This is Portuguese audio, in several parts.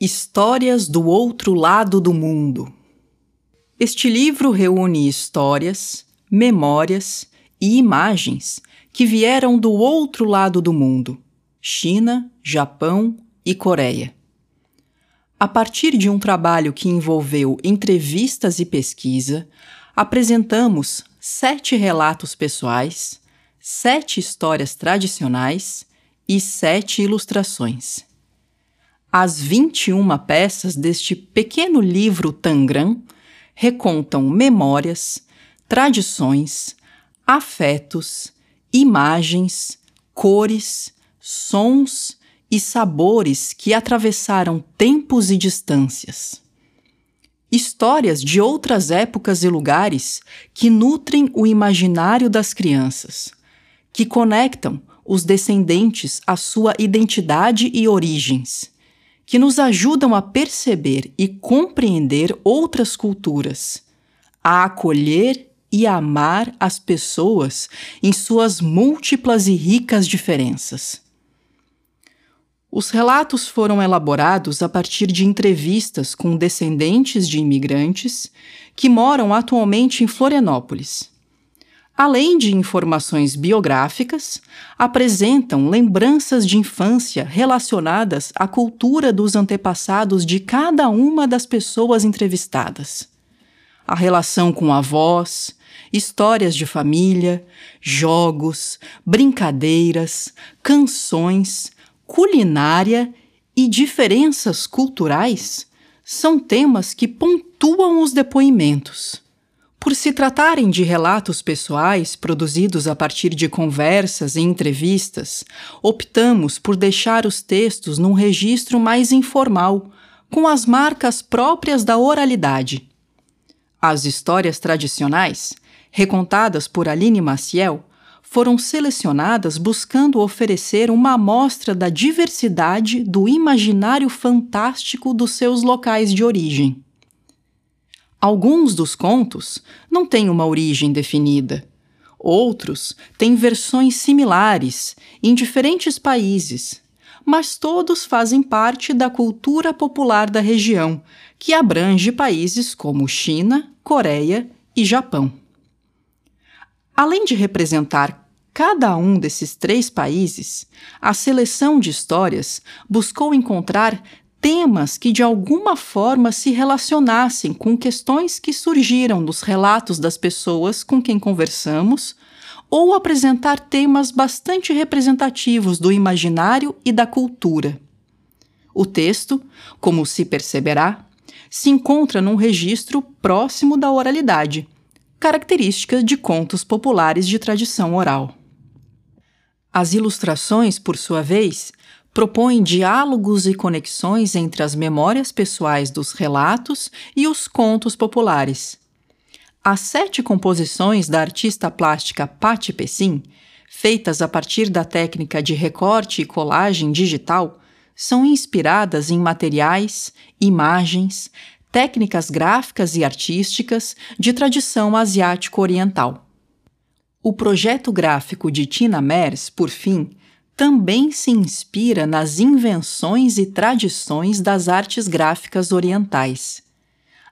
Histórias do Outro Lado do Mundo. Este livro reúne histórias, memórias e imagens que vieram do outro lado do mundo China, Japão e Coreia. A partir de um trabalho que envolveu entrevistas e pesquisa, apresentamos sete relatos pessoais, sete histórias tradicionais e sete ilustrações. As 21 peças deste pequeno livro Tangram recontam memórias, tradições, afetos, imagens, cores, sons e sabores que atravessaram tempos e distâncias. Histórias de outras épocas e lugares que nutrem o imaginário das crianças, que conectam os descendentes à sua identidade e origens que nos ajudam a perceber e compreender outras culturas, a acolher e amar as pessoas em suas múltiplas e ricas diferenças. Os relatos foram elaborados a partir de entrevistas com descendentes de imigrantes que moram atualmente em Florianópolis além de informações biográficas, apresentam lembranças de infância relacionadas à cultura dos antepassados de cada uma das pessoas entrevistadas. A relação com avós, histórias de família, jogos, brincadeiras, canções, culinária e diferenças culturais são temas que pontuam os depoimentos. Por se tratarem de relatos pessoais produzidos a partir de conversas e entrevistas, optamos por deixar os textos num registro mais informal, com as marcas próprias da oralidade. As histórias tradicionais, recontadas por Aline Maciel, foram selecionadas buscando oferecer uma amostra da diversidade do imaginário fantástico dos seus locais de origem. Alguns dos contos não têm uma origem definida. Outros têm versões similares em diferentes países, mas todos fazem parte da cultura popular da região, que abrange países como China, Coreia e Japão. Além de representar cada um desses três países, a seleção de histórias buscou encontrar temas que de alguma forma se relacionassem com questões que surgiram dos relatos das pessoas com quem conversamos, ou apresentar temas bastante representativos do imaginário e da cultura. O texto, como se perceberá, se encontra num registro próximo da oralidade, característica de contos populares de tradição oral. As ilustrações, por sua vez, propõe diálogos e conexões entre as memórias pessoais dos relatos e os contos populares. As sete composições da artista plástica Patti Pessin, feitas a partir da técnica de recorte e colagem digital, são inspiradas em materiais, imagens, técnicas gráficas e artísticas de tradição asiático-oriental. O projeto gráfico de Tina Mers, por fim, também se inspira nas invenções e tradições das artes gráficas orientais.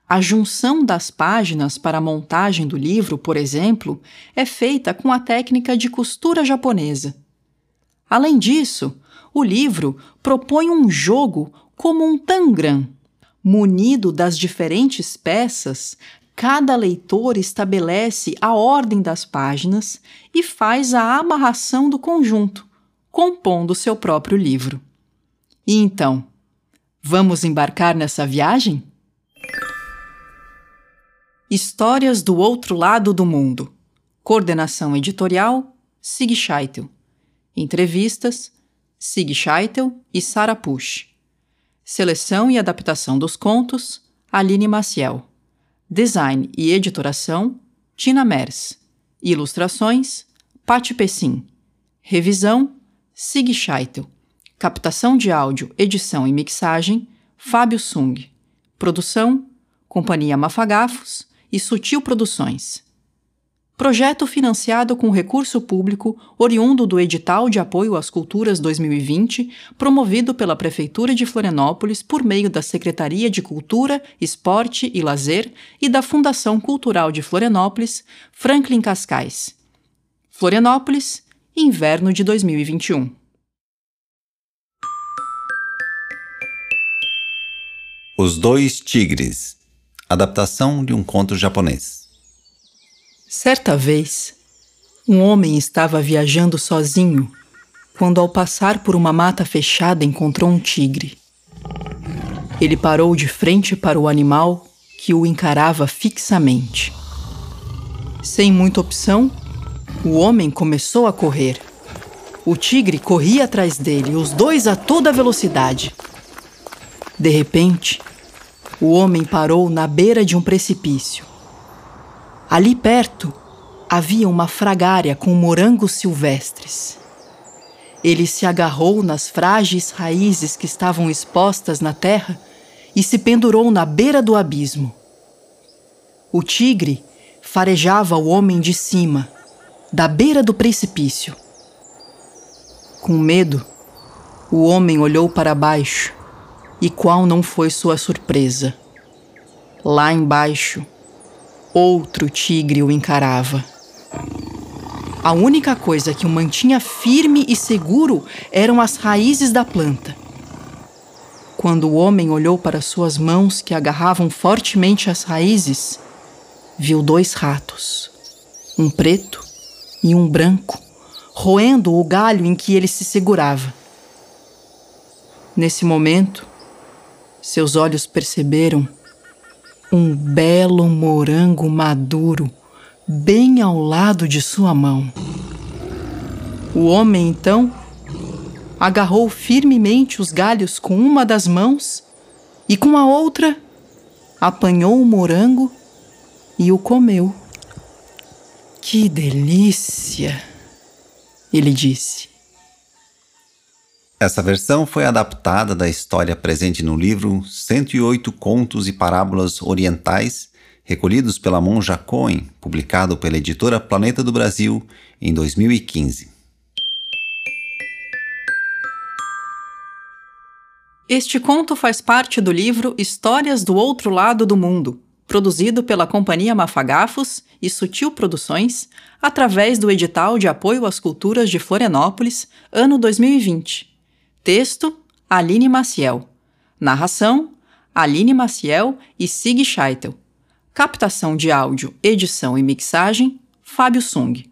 A junção das páginas para a montagem do livro, por exemplo, é feita com a técnica de costura japonesa. Além disso, o livro propõe um jogo como um tangram. Munido das diferentes peças, cada leitor estabelece a ordem das páginas e faz a amarração do conjunto compondo seu próprio livro. E então, vamos embarcar nessa viagem? Histórias do Outro Lado do Mundo. Coordenação editorial: Sig Scheitel. Entrevistas: Sig Scheitel e Sara Push. Seleção e adaptação dos contos: Aline Maciel. Design e editoração: Tina Mers. Ilustrações: Patti Pessim. Revisão: Sig Scheitel. Captação de áudio, edição e mixagem, Fábio Sung. Produção, Companhia Mafagafos e Sutil Produções. Projeto financiado com recurso público oriundo do edital de apoio às culturas 2020, promovido pela Prefeitura de Florianópolis por meio da Secretaria de Cultura, Esporte e Lazer e da Fundação Cultural de Florianópolis, Franklin Cascais. Florianópolis, inverno de 2021. Os Dois Tigres Adaptação de um conto japonês. Certa vez, um homem estava viajando sozinho quando, ao passar por uma mata fechada, encontrou um tigre. Ele parou de frente para o animal que o encarava fixamente. Sem muita opção, o homem começou a correr. O tigre corria atrás dele, os dois a toda velocidade. De repente, o homem parou na beira de um precipício. Ali perto havia uma fragária com morangos silvestres. Ele se agarrou nas frágeis raízes que estavam expostas na terra e se pendurou na beira do abismo. O tigre farejava o homem de cima, da beira do precipício. Com medo, o homem olhou para baixo, e qual não foi sua surpresa? Lá embaixo, Outro tigre o encarava. A única coisa que o mantinha firme e seguro eram as raízes da planta. Quando o homem olhou para suas mãos que agarravam fortemente as raízes, viu dois ratos, um preto e um branco, roendo o galho em que ele se segurava. Nesse momento, seus olhos perceberam um belo morango maduro bem ao lado de sua mão. O homem então agarrou firmemente os galhos com uma das mãos e com a outra apanhou o morango e o comeu. Que delícia! Ele disse. Essa versão foi adaptada da história presente no livro 108 Contos e Parábolas Orientais, recolhidos pela Monja Cohen, publicado pela editora Planeta do Brasil em 2015. Este conto faz parte do livro Histórias do Outro Lado do Mundo, produzido pela Companhia Mafagafos e Sutil Produções, através do edital de apoio às culturas de Florianópolis, ano 2020 Texto: Aline Maciel. Narração: Aline Maciel e Sig Scheitel. Captação de áudio, edição e mixagem: Fábio Sung.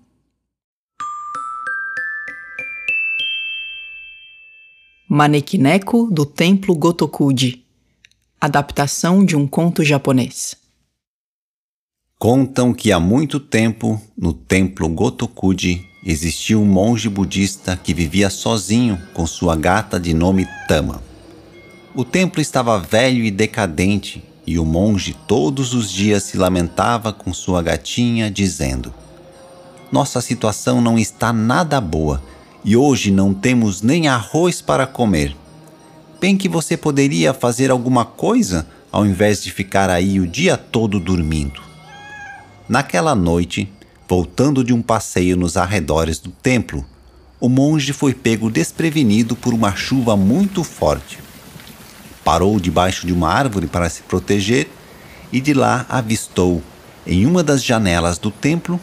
Manekineko do Templo Gotokuji. Adaptação de um conto japonês. Contam que há muito tempo, no Templo Gotokuji, existia um monge budista que vivia sozinho com sua gata de nome Tama. O templo estava velho e decadente e o monge todos os dias se lamentava com sua gatinha, dizendo: Nossa situação não está nada boa e hoje não temos nem arroz para comer. Bem que você poderia fazer alguma coisa ao invés de ficar aí o dia todo dormindo. Naquela noite, Voltando de um passeio nos arredores do templo, o monge foi pego desprevenido por uma chuva muito forte. Parou debaixo de uma árvore para se proteger e de lá avistou, em uma das janelas do templo,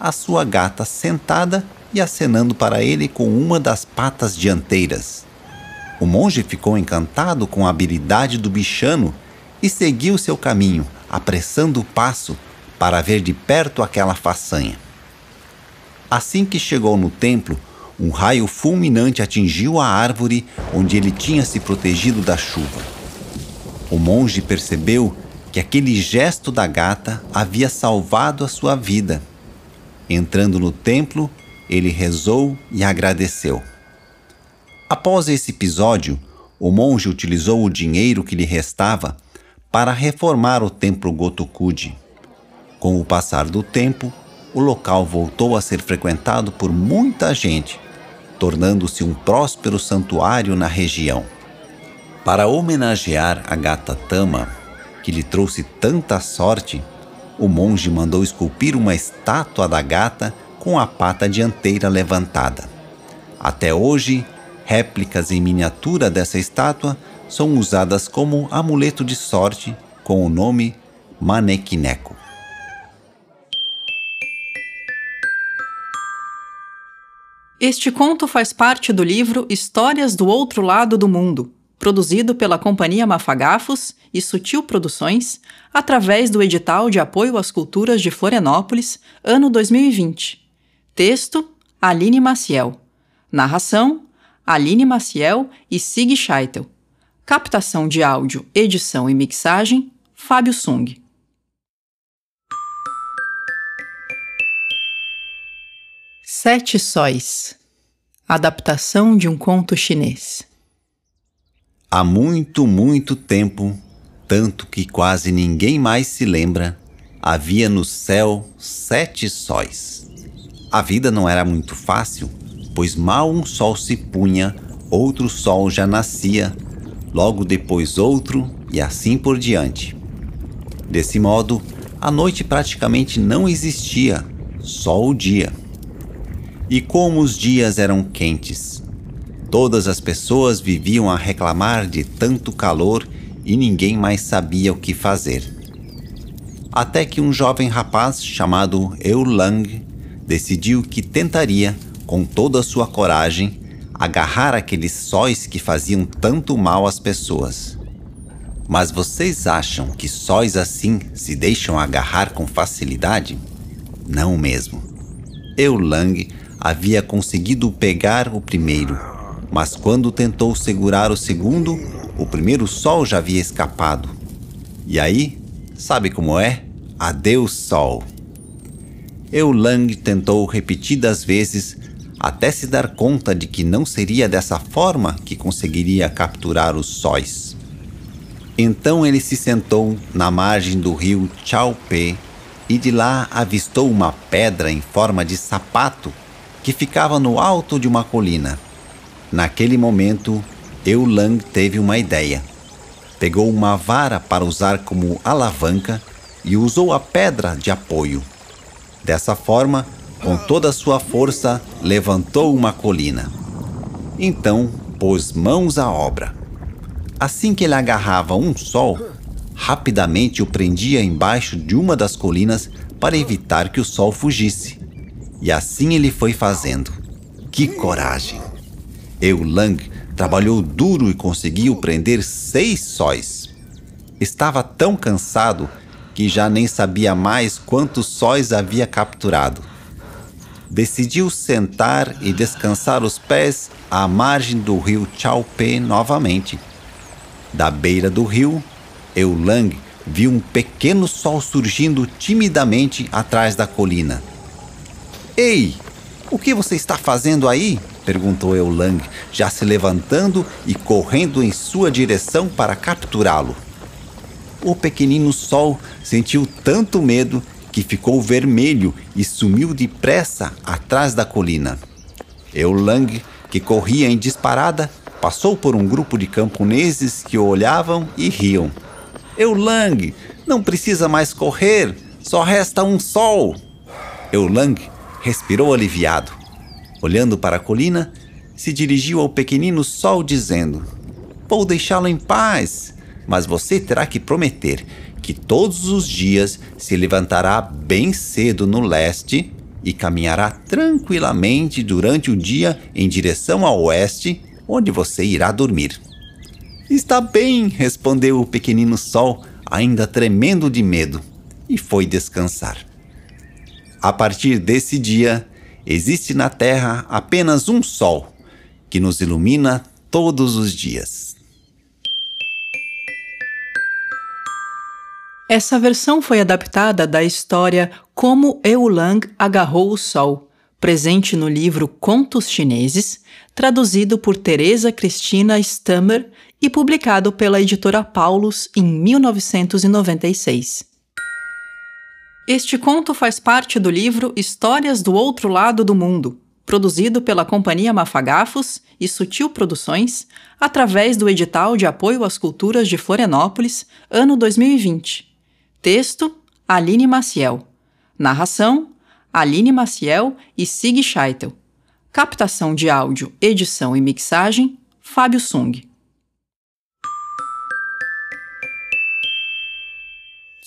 a sua gata sentada e acenando para ele com uma das patas dianteiras. O monge ficou encantado com a habilidade do bichano e seguiu seu caminho, apressando o passo para ver de perto aquela façanha. Assim que chegou no templo, um raio fulminante atingiu a árvore onde ele tinha se protegido da chuva. O monge percebeu que aquele gesto da gata havia salvado a sua vida. Entrando no templo, ele rezou e agradeceu. Após esse episódio, o monge utilizou o dinheiro que lhe restava para reformar o templo Gotokuji. Com o passar do tempo, o local voltou a ser frequentado por muita gente, tornando-se um próspero santuário na região. Para homenagear a gata Tama, que lhe trouxe tanta sorte, o monge mandou esculpir uma estátua da gata com a pata dianteira levantada. Até hoje, réplicas em miniatura dessa estátua são usadas como amuleto de sorte com o nome Manequineco. Este conto faz parte do livro Histórias do Outro Lado do Mundo, produzido pela Companhia Mafagafos e Sutil Produções, através do edital de apoio às culturas de Florianópolis, ano 2020. Texto: Aline Maciel. Narração: Aline Maciel e Sig Scheitel. Captação de áudio, edição e mixagem: Fábio Sung. Sete Sóis Adaptação de um conto chinês. Há muito, muito tempo, tanto que quase ninguém mais se lembra, havia no céu sete sóis. A vida não era muito fácil, pois mal um sol se punha, outro sol já nascia, logo depois outro e assim por diante. Desse modo, a noite praticamente não existia, só o dia. E como os dias eram quentes, todas as pessoas viviam a reclamar de tanto calor e ninguém mais sabia o que fazer. Até que um jovem rapaz chamado Eulang decidiu que tentaria, com toda a sua coragem, agarrar aqueles sóis que faziam tanto mal às pessoas. Mas vocês acham que sóis assim se deixam agarrar com facilidade? Não mesmo. Eulang havia conseguido pegar o primeiro, mas quando tentou segurar o segundo, o primeiro sol já havia escapado. E aí, sabe como é? Adeus, sol. Eulang tentou repetidas vezes até se dar conta de que não seria dessa forma que conseguiria capturar os sóis. Então ele se sentou na margem do rio Chaopé e de lá avistou uma pedra em forma de sapato que ficava no alto de uma colina. Naquele momento, Eulang teve uma ideia. Pegou uma vara para usar como alavanca e usou a pedra de apoio. Dessa forma, com toda a sua força, levantou uma colina. Então, pôs mãos à obra. Assim que ele agarrava um sol, rapidamente o prendia embaixo de uma das colinas para evitar que o sol fugisse. E assim ele foi fazendo. Que coragem! Eulang trabalhou duro e conseguiu prender seis sóis. Estava tão cansado que já nem sabia mais quantos sóis havia capturado. Decidiu sentar e descansar os pés à margem do rio Chaopé novamente. Da beira do rio, Eulang viu um pequeno sol surgindo timidamente atrás da colina. Ei, o que você está fazendo aí? perguntou Eulang, já se levantando e correndo em sua direção para capturá-lo. O pequenino sol sentiu tanto medo que ficou vermelho e sumiu depressa atrás da colina. Eulang, que corria em disparada, passou por um grupo de camponeses que o olhavam e riam. Eulang, não precisa mais correr, só resta um sol. Eulang respirou aliviado. Olhando para a colina, se dirigiu ao pequenino sol, dizendo: Vou deixá-lo em paz, mas você terá que prometer que todos os dias se levantará bem cedo no leste e caminhará tranquilamente durante o dia em direção ao oeste, onde você irá dormir. Está bem, respondeu o pequenino sol, ainda tremendo de medo, e foi descansar. A partir desse dia, existe na Terra apenas um Sol que nos ilumina todos os dias. Essa versão foi adaptada da história Como Eulang Agarrou o Sol, presente no livro Contos Chineses, traduzido por Teresa Cristina Stammer e publicado pela editora Paulus em 1996. Este conto faz parte do livro Histórias do Outro Lado do Mundo, produzido pela Companhia Mafagafos e Sutil Produções, através do edital de apoio às culturas de Florianópolis, ano 2020. Texto: Aline Maciel. Narração: Aline Maciel e Sig Scheitel. Captação de áudio, edição e mixagem: Fábio Sung.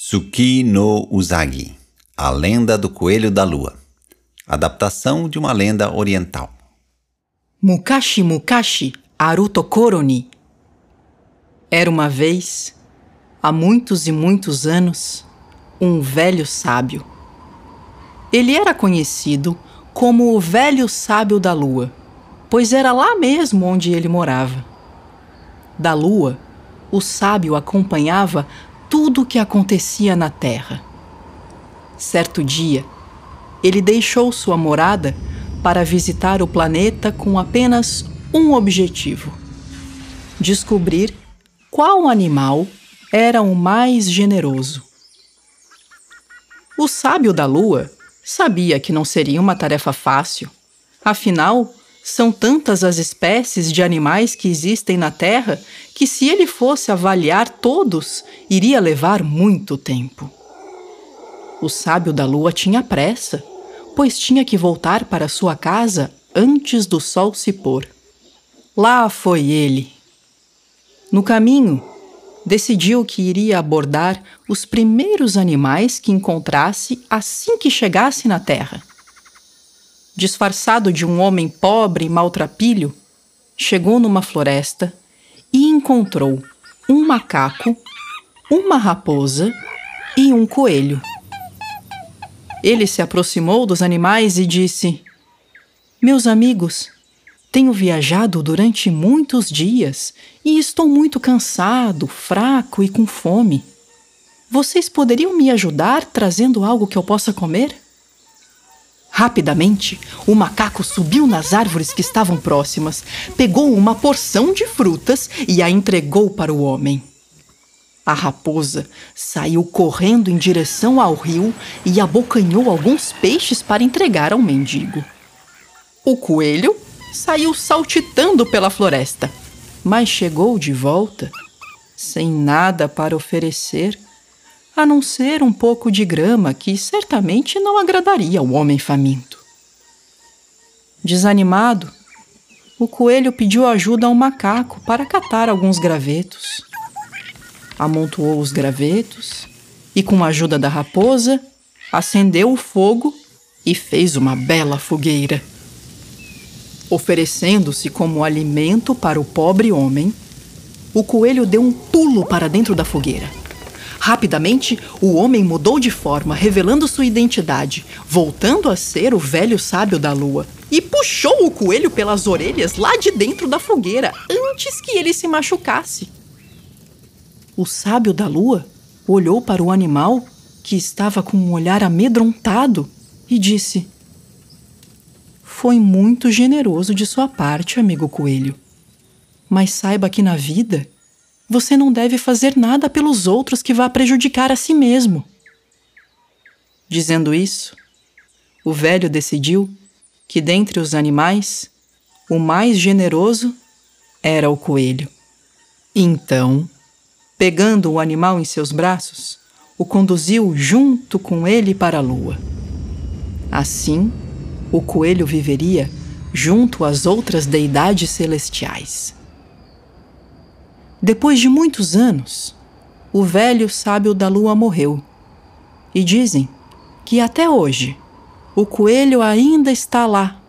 Tsuki no Usagi A Lenda do Coelho da Lua Adaptação de uma lenda oriental. Mukashi Mukashi Aruto Koroni Era uma vez, há muitos e muitos anos, um velho sábio. Ele era conhecido como o velho sábio da lua, pois era lá mesmo onde ele morava. Da lua, o sábio acompanhava tudo o que acontecia na terra. Certo dia, ele deixou sua morada para visitar o planeta com apenas um objetivo: descobrir qual animal era o mais generoso. O sábio da lua sabia que não seria uma tarefa fácil. Afinal, são tantas as espécies de animais que existem na Terra que, se ele fosse avaliar todos, iria levar muito tempo. O sábio da lua tinha pressa pois tinha que voltar para sua casa antes do sol se pôr. Lá foi ele. No caminho, decidiu que iria abordar os primeiros animais que encontrasse assim que chegasse na terra. Disfarçado de um homem pobre e maltrapilho, chegou numa floresta e encontrou um macaco, uma raposa e um coelho. Ele se aproximou dos animais e disse: Meus amigos, tenho viajado durante muitos dias e estou muito cansado, fraco e com fome. Vocês poderiam me ajudar trazendo algo que eu possa comer? Rapidamente, o macaco subiu nas árvores que estavam próximas, pegou uma porção de frutas e a entregou para o homem. A raposa saiu correndo em direção ao rio e abocanhou alguns peixes para entregar ao mendigo. O coelho saiu saltitando pela floresta, mas chegou de volta sem nada para oferecer, a não ser um pouco de grama que certamente não agradaria ao homem faminto. Desanimado, o coelho pediu ajuda ao macaco para catar alguns gravetos amontoou os gravetos e, com a ajuda da raposa, acendeu o fogo e fez uma bela fogueira. Oferecendo-se como alimento para o pobre homem, o coelho deu um pulo para dentro da fogueira. Rapidamente, o homem mudou de forma, revelando sua identidade, voltando a ser o velho sábio da lua, e puxou o coelho pelas orelhas lá de dentro da fogueira antes que ele se machucasse. O sábio da lua olhou para o animal, que estava com um olhar amedrontado, e disse: Foi muito generoso de sua parte, amigo coelho. Mas saiba que na vida você não deve fazer nada pelos outros que vá prejudicar a si mesmo. Dizendo isso, o velho decidiu que dentre os animais, o mais generoso era o coelho. Então, Pegando o animal em seus braços, o conduziu junto com ele para a lua. Assim, o coelho viveria junto às outras deidades celestiais. Depois de muitos anos, o velho sábio da lua morreu. E dizem que até hoje o coelho ainda está lá.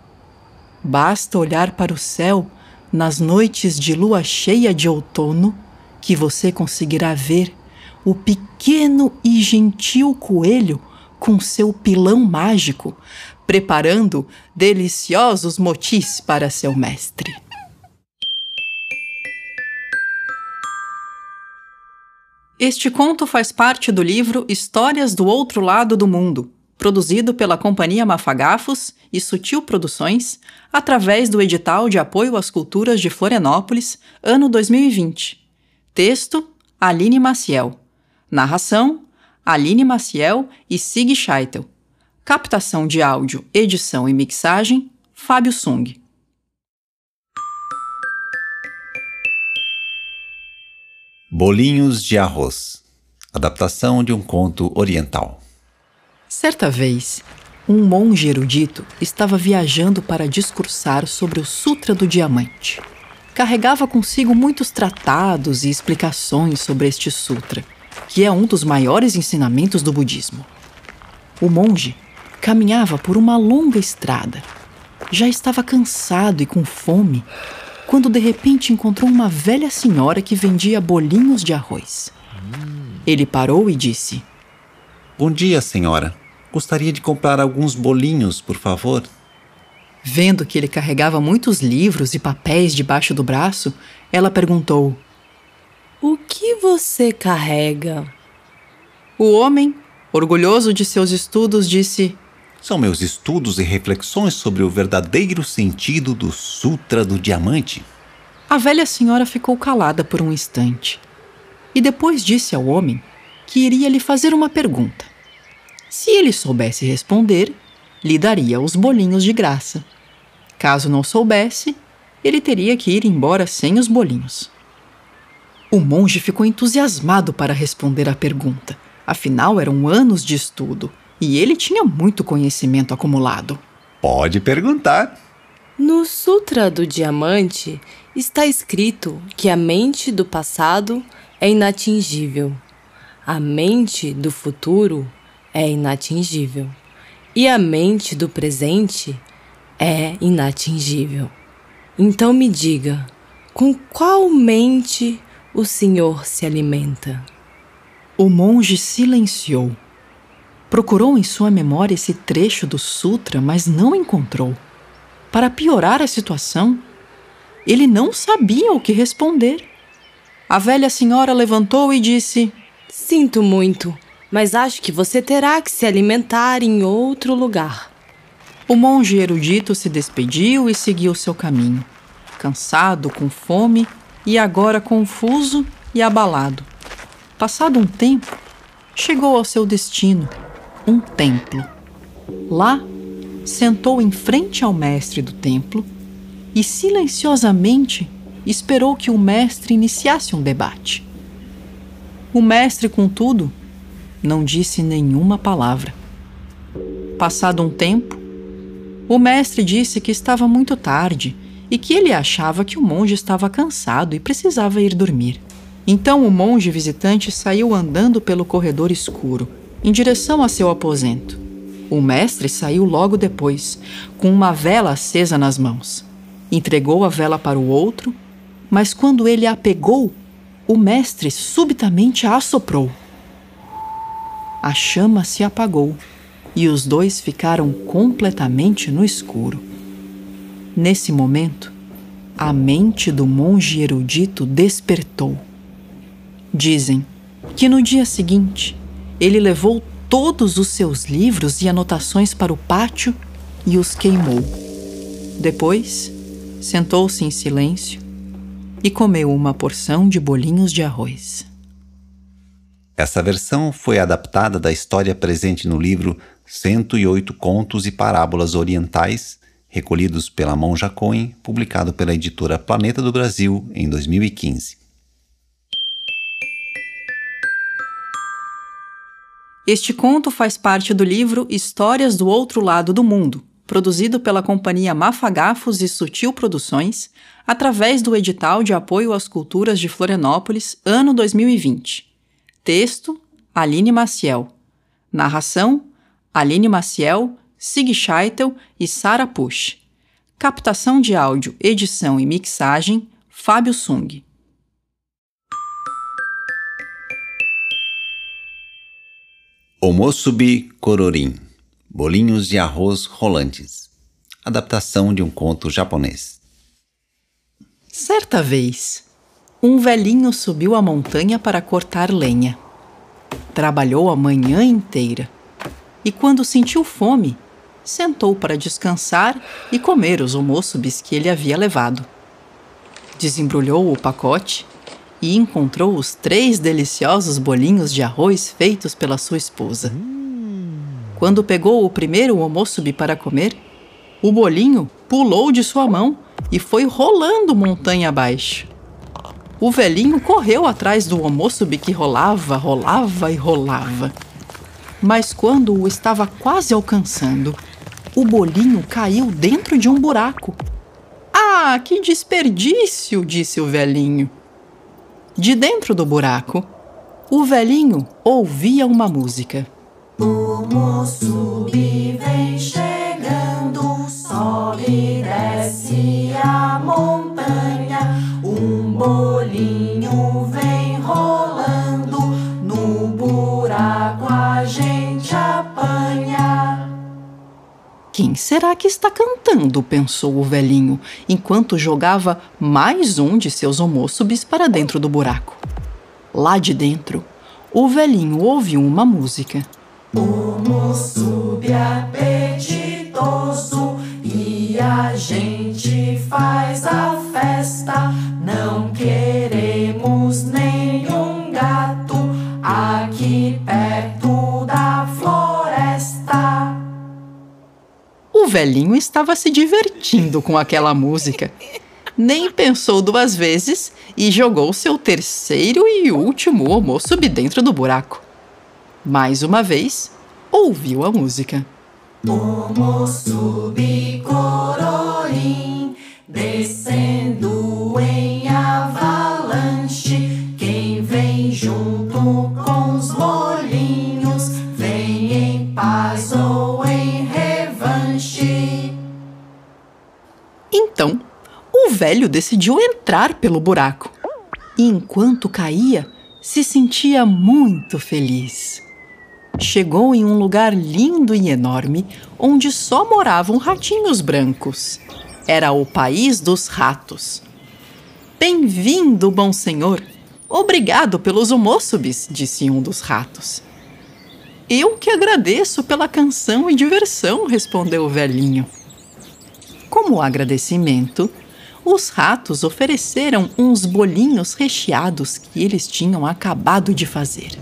Basta olhar para o céu nas noites de lua cheia de outono que você conseguirá ver o pequeno e gentil coelho com seu pilão mágico, preparando deliciosos motis para seu mestre. Este conto faz parte do livro Histórias do Outro Lado do Mundo, produzido pela Companhia Mafagafos e Sutil Produções, através do edital de apoio às culturas de Florianópolis, ano 2020 Texto: Aline Maciel. Narração: Aline Maciel e Sig Scheitel. Captação de áudio, edição e mixagem: Fábio Sung. Bolinhos de arroz. Adaptação de um conto oriental. Certa vez, um monge erudito estava viajando para discursar sobre o Sutra do Diamante. Carregava consigo muitos tratados e explicações sobre este sutra, que é um dos maiores ensinamentos do budismo. O monge caminhava por uma longa estrada. Já estava cansado e com fome quando de repente encontrou uma velha senhora que vendia bolinhos de arroz. Ele parou e disse: Bom dia, senhora. Gostaria de comprar alguns bolinhos, por favor. Vendo que ele carregava muitos livros e papéis debaixo do braço, ela perguntou: O que você carrega? O homem, orgulhoso de seus estudos, disse: São meus estudos e reflexões sobre o verdadeiro sentido do Sutra do Diamante. A velha senhora ficou calada por um instante e depois disse ao homem que iria lhe fazer uma pergunta. Se ele soubesse responder, lhe daria os bolinhos de graça. Caso não soubesse, ele teria que ir embora sem os bolinhos. O monge ficou entusiasmado para responder à pergunta, afinal eram anos de estudo e ele tinha muito conhecimento acumulado. Pode perguntar. No Sutra do Diamante está escrito que a mente do passado é inatingível. A mente do futuro é inatingível. E a mente do presente é inatingível. Então me diga, com qual mente o Senhor se alimenta? O monge silenciou. Procurou em sua memória esse trecho do sutra, mas não encontrou. Para piorar a situação, ele não sabia o que responder. A velha senhora levantou e disse: Sinto muito, mas acho que você terá que se alimentar em outro lugar. O monge erudito se despediu e seguiu seu caminho, cansado, com fome e agora confuso e abalado. Passado um tempo, chegou ao seu destino, um templo. Lá, sentou em frente ao mestre do templo e silenciosamente esperou que o mestre iniciasse um debate. O mestre, contudo, não disse nenhuma palavra. Passado um tempo, o mestre disse que estava muito tarde e que ele achava que o monge estava cansado e precisava ir dormir. Então o monge visitante saiu andando pelo corredor escuro, em direção a seu aposento. O mestre saiu logo depois, com uma vela acesa nas mãos. Entregou a vela para o outro mas quando ele a pegou, o mestre subitamente a assoprou. A chama se apagou e os dois ficaram completamente no escuro. Nesse momento, a mente do monge erudito despertou. Dizem que no dia seguinte ele levou todos os seus livros e anotações para o pátio e os queimou. Depois, sentou-se em silêncio e comeu uma porção de bolinhos de arroz. Essa versão foi adaptada da história presente no livro 108 Contos e Parábolas Orientais, recolhidos pela Monja Cohen, publicado pela editora Planeta do Brasil em 2015. Este conto faz parte do livro Histórias do Outro Lado do Mundo, produzido pela companhia Mafagafos e Sutil Produções, através do edital de apoio às culturas de Florianópolis, ano 2020. Texto: Aline Maciel. Narração: Aline Maciel, Sig Scheitel e Sara Push. Captação de áudio, edição e mixagem: Fábio Sung. Omosubi Cororim Bolinhos de arroz rolantes. Adaptação de um conto japonês. Certa vez, um velhinho subiu a montanha para cortar lenha. Trabalhou a manhã inteira e, quando sentiu fome, sentou para descansar e comer os almoços que ele havia levado. Desembrulhou o pacote e encontrou os três deliciosos bolinhos de arroz feitos pela sua esposa. Quando pegou o primeiro omosubi para comer, o bolinho pulou de sua mão e foi rolando montanha abaixo. O velhinho correu atrás do omosubi que rolava, rolava e rolava. Mas quando o estava quase alcançando, o bolinho caiu dentro de um buraco. Ah, que desperdício! disse o velhinho. De dentro do buraco, o velhinho ouvia uma música. O moço vem chegando, sobe e desce a montanha. Um bolinho vem rolando, Quem será que está cantando? pensou o velhinho, enquanto jogava mais um de seus homossubis para dentro do buraco. Lá de dentro, o velhinho ouviu uma música. Apetitoso e a gente faz a festa. Não queremos nenhum velhinho estava se divertindo com aquela música nem pensou duas vezes e jogou seu terceiro e último almoço dentro do buraco. Mais uma vez, ouviu a música. Bicororim, descendo em avalanche. Quem vem junto com os bolinhos, vem em paz ou Então, o velho decidiu entrar pelo buraco. E enquanto caía, se sentia muito feliz. Chegou em um lugar lindo e enorme, onde só moravam ratinhos brancos. Era o país dos ratos. Bem-vindo, bom senhor. Obrigado pelos homossubis, disse um dos ratos. Eu que agradeço pela canção e diversão, respondeu o velhinho. Como agradecimento, os ratos ofereceram uns bolinhos recheados que eles tinham acabado de fazer.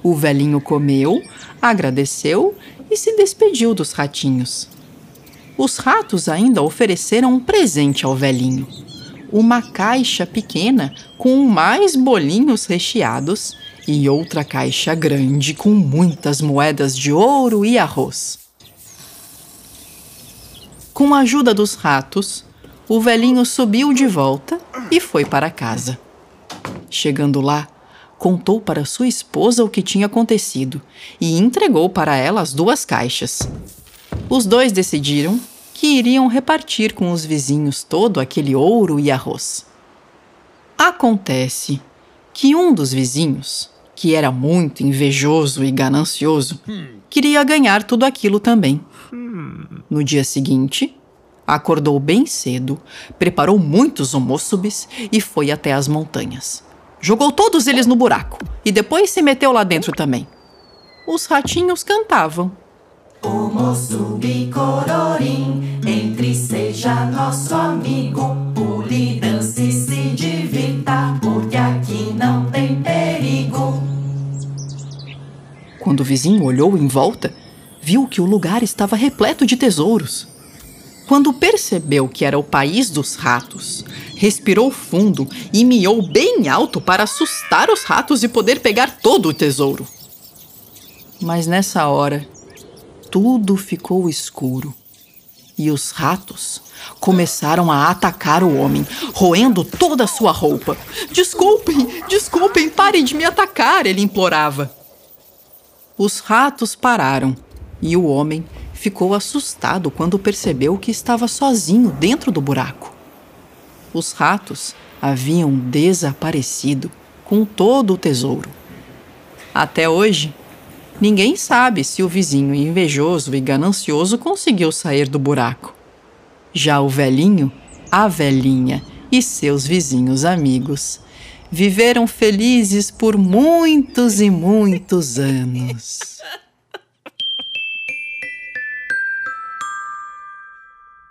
O velhinho comeu, agradeceu e se despediu dos ratinhos. Os ratos ainda ofereceram um presente ao velhinho: uma caixa pequena com mais bolinhos recheados e outra caixa grande com muitas moedas de ouro e arroz. Com a ajuda dos ratos, o velhinho subiu de volta e foi para casa. Chegando lá, contou para sua esposa o que tinha acontecido e entregou para ela as duas caixas. Os dois decidiram que iriam repartir com os vizinhos todo aquele ouro e arroz. Acontece que um dos vizinhos, que era muito invejoso e ganancioso, queria ganhar tudo aquilo também. No dia seguinte, Acordou bem cedo, preparou muitos homossubis e foi até as montanhas. Jogou todos eles no buraco e depois se meteu lá dentro também. Os ratinhos cantavam. Cororim, entre seja nosso amigo. Pule, dance se divirta, Quando o vizinho olhou em volta, viu que o lugar estava repleto de tesouros. Quando percebeu que era o país dos ratos, respirou fundo e miou bem alto para assustar os ratos e poder pegar todo o tesouro. Mas nessa hora, tudo ficou escuro e os ratos começaram a atacar o homem, roendo toda a sua roupa. Desculpem, desculpem, parem de me atacar, ele implorava. Os ratos pararam e o homem ficou assustado quando percebeu que estava sozinho dentro do buraco. Os ratos haviam desaparecido com todo o tesouro. Até hoje, ninguém sabe se o vizinho invejoso e ganancioso conseguiu sair do buraco. Já o velhinho, a velhinha e seus vizinhos amigos viveram felizes por muitos e muitos anos.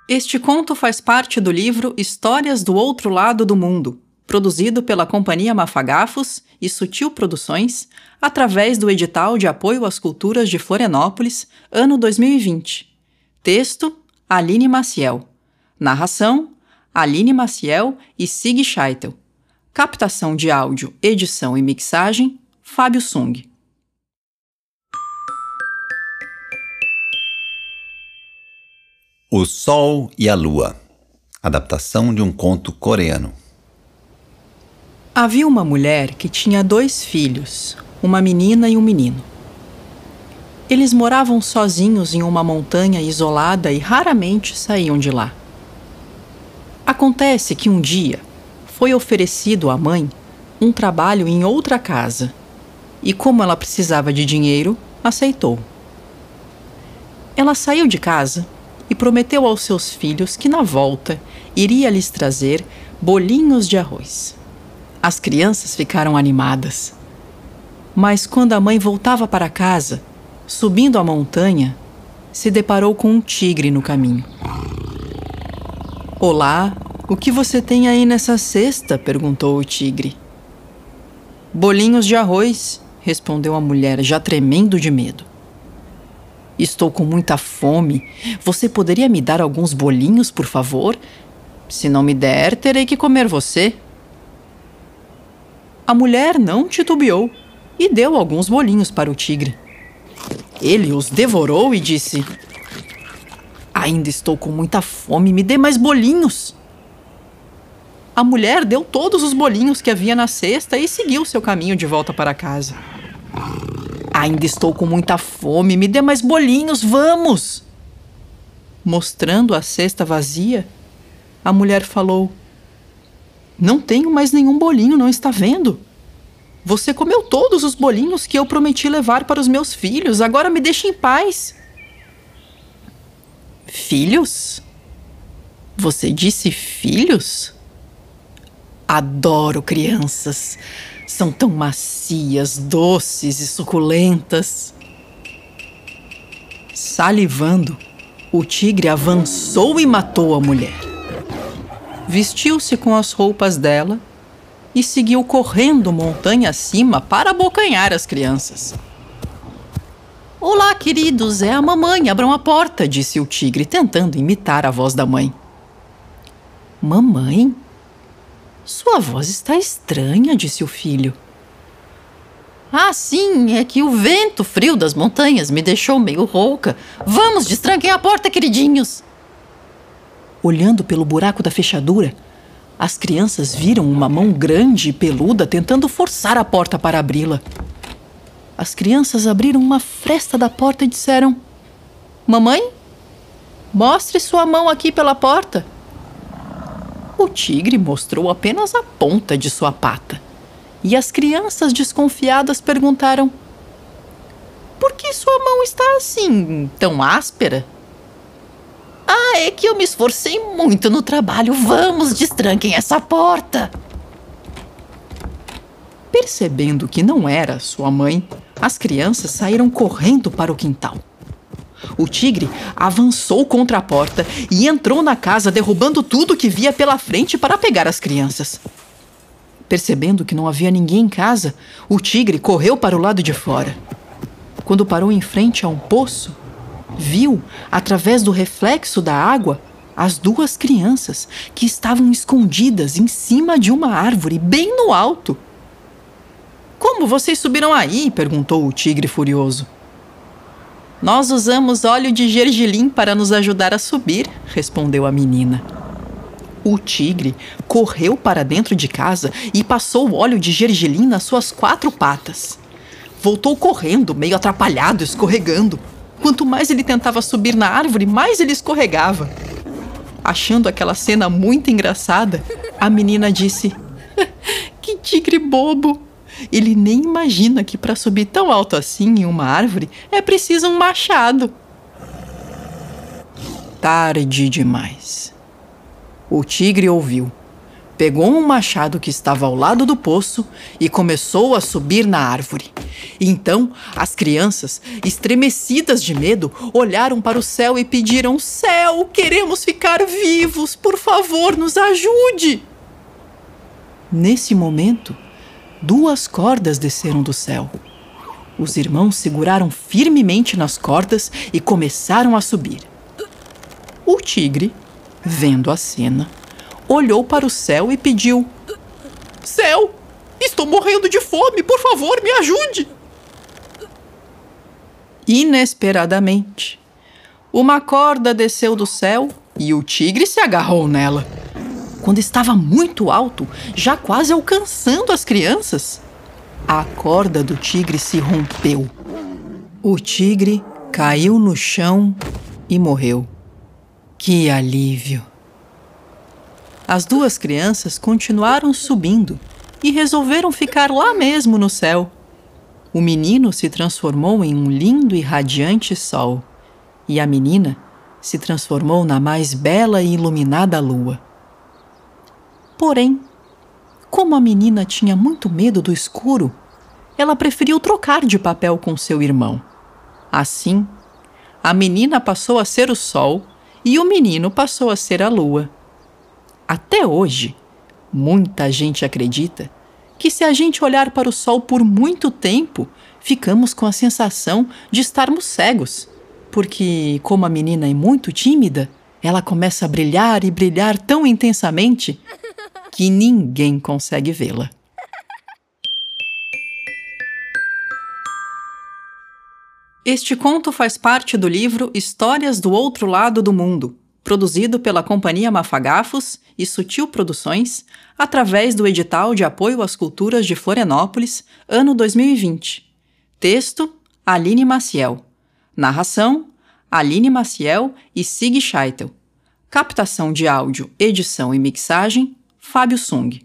Este conto faz parte do livro Histórias do Outro Lado do Mundo, produzido pela Companhia Mafagafos e Sutil Produções, através do edital de apoio às culturas de Florianópolis, ano 2020. Texto: Aline Maciel. Narração: Aline Maciel e Sig Scheitel. Captação de áudio, edição e mixagem, Fábio Sung. O Sol e a Lua. Adaptação de um conto coreano. Havia uma mulher que tinha dois filhos, uma menina e um menino. Eles moravam sozinhos em uma montanha isolada e raramente saíam de lá. Acontece que um dia foi oferecido à mãe um trabalho em outra casa e, como ela precisava de dinheiro, aceitou. Ela saiu de casa e prometeu aos seus filhos que, na volta, iria lhes trazer bolinhos de arroz. As crianças ficaram animadas. Mas quando a mãe voltava para casa, subindo a montanha, se deparou com um tigre no caminho. Olá, o que você tem aí nessa cesta? perguntou o tigre. Bolinhos de arroz, respondeu a mulher, já tremendo de medo. Estou com muita fome. Você poderia me dar alguns bolinhos, por favor? Se não me der, terei que comer você. A mulher não titubeou e deu alguns bolinhos para o tigre. Ele os devorou e disse: Ainda estou com muita fome, me dê mais bolinhos. A mulher deu todos os bolinhos que havia na cesta e seguiu seu caminho de volta para casa. Ainda estou com muita fome, me dê mais bolinhos, vamos! Mostrando a cesta vazia, a mulher falou: Não tenho mais nenhum bolinho, não está vendo? Você comeu todos os bolinhos que eu prometi levar para os meus filhos, agora me deixe em paz. Filhos? Você disse filhos? Adoro crianças. São tão macias, doces e suculentas. Salivando, o tigre avançou e matou a mulher. Vestiu-se com as roupas dela e seguiu correndo montanha acima para abocanhar as crianças. Olá, queridos, é a mamãe, abram a porta, disse o tigre, tentando imitar a voz da mãe. Mamãe? Sua voz está estranha, disse o filho. Ah, sim, é que o vento frio das montanhas me deixou meio rouca. Vamos, destranquem a porta, queridinhos. Olhando pelo buraco da fechadura, as crianças viram uma mão grande e peluda tentando forçar a porta para abri-la. As crianças abriram uma fresta da porta e disseram: Mamãe, mostre sua mão aqui pela porta. O tigre mostrou apenas a ponta de sua pata. E as crianças desconfiadas perguntaram: Por que sua mão está assim, tão áspera? Ah, é que eu me esforcei muito no trabalho. Vamos, destranquem essa porta. Percebendo que não era sua mãe, as crianças saíram correndo para o quintal. O tigre avançou contra a porta e entrou na casa, derrubando tudo que via pela frente para pegar as crianças. Percebendo que não havia ninguém em casa, o tigre correu para o lado de fora. Quando parou em frente a um poço, viu, através do reflexo da água, as duas crianças que estavam escondidas em cima de uma árvore bem no alto. Como vocês subiram aí? perguntou o tigre furioso. Nós usamos óleo de gergelim para nos ajudar a subir, respondeu a menina. O tigre correu para dentro de casa e passou o óleo de gergelim nas suas quatro patas. Voltou correndo, meio atrapalhado, escorregando. Quanto mais ele tentava subir na árvore, mais ele escorregava. Achando aquela cena muito engraçada, a menina disse: Que tigre bobo! Ele nem imagina que para subir tão alto assim em uma árvore é preciso um machado. Tarde demais. O tigre ouviu. Pegou um machado que estava ao lado do poço e começou a subir na árvore. Então, as crianças, estremecidas de medo, olharam para o céu e pediram: Céu, queremos ficar vivos, por favor, nos ajude! Nesse momento, duas cordas desceram do céu. Os irmãos seguraram firmemente nas cordas e começaram a subir. O tigre, vendo a cena, olhou para o céu e pediu: Céu, estou morrendo de fome, por favor, me ajude! Inesperadamente, Uma corda desceu do céu e o tigre se agarrou nela. Quando estava muito alto, já quase alcançando as crianças, a corda do tigre se rompeu. O tigre caiu no chão e morreu. Que alívio! As duas crianças continuaram subindo e resolveram ficar lá mesmo no céu. O menino se transformou em um lindo e radiante sol, e a menina se transformou na mais bela e iluminada lua. Porém, como a menina tinha muito medo do escuro, ela preferiu trocar de papel com seu irmão. Assim, a menina passou a ser o sol e o menino passou a ser a lua. Até hoje, muita gente acredita que se a gente olhar para o sol por muito tempo, ficamos com a sensação de estarmos cegos, porque, como a menina é muito tímida, ela começa a brilhar e brilhar tão intensamente que ninguém consegue vê-la. Este conto faz parte do livro Histórias do Outro Lado do Mundo, produzido pela Companhia Mafagafos e Sutil Produções, através do edital de apoio às culturas de Florianópolis, ano 2020. Texto: Aline Maciel. Narração: Aline Maciel e Sig Scheitel. Captação de áudio, edição e mixagem: Fábio Sung.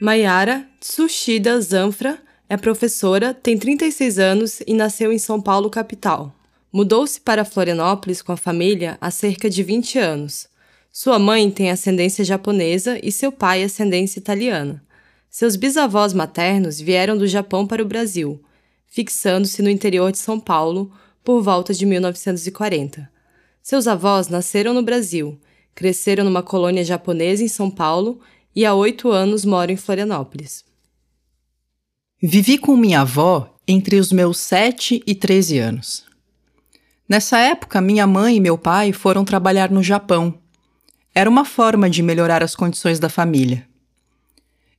Maiara Tsushida Zanfra é professora, tem 36 anos e nasceu em São Paulo, capital. Mudou-se para Florianópolis com a família há cerca de 20 anos. Sua mãe tem ascendência japonesa e seu pai ascendência italiana. Seus bisavós maternos vieram do Japão para o Brasil, fixando-se no interior de São Paulo por volta de 1940. Seus avós nasceram no Brasil, cresceram numa colônia japonesa em São Paulo e há oito anos moram em Florianópolis. Vivi com minha avó entre os meus 7 e 13 anos. Nessa época, minha mãe e meu pai foram trabalhar no Japão. Era uma forma de melhorar as condições da família.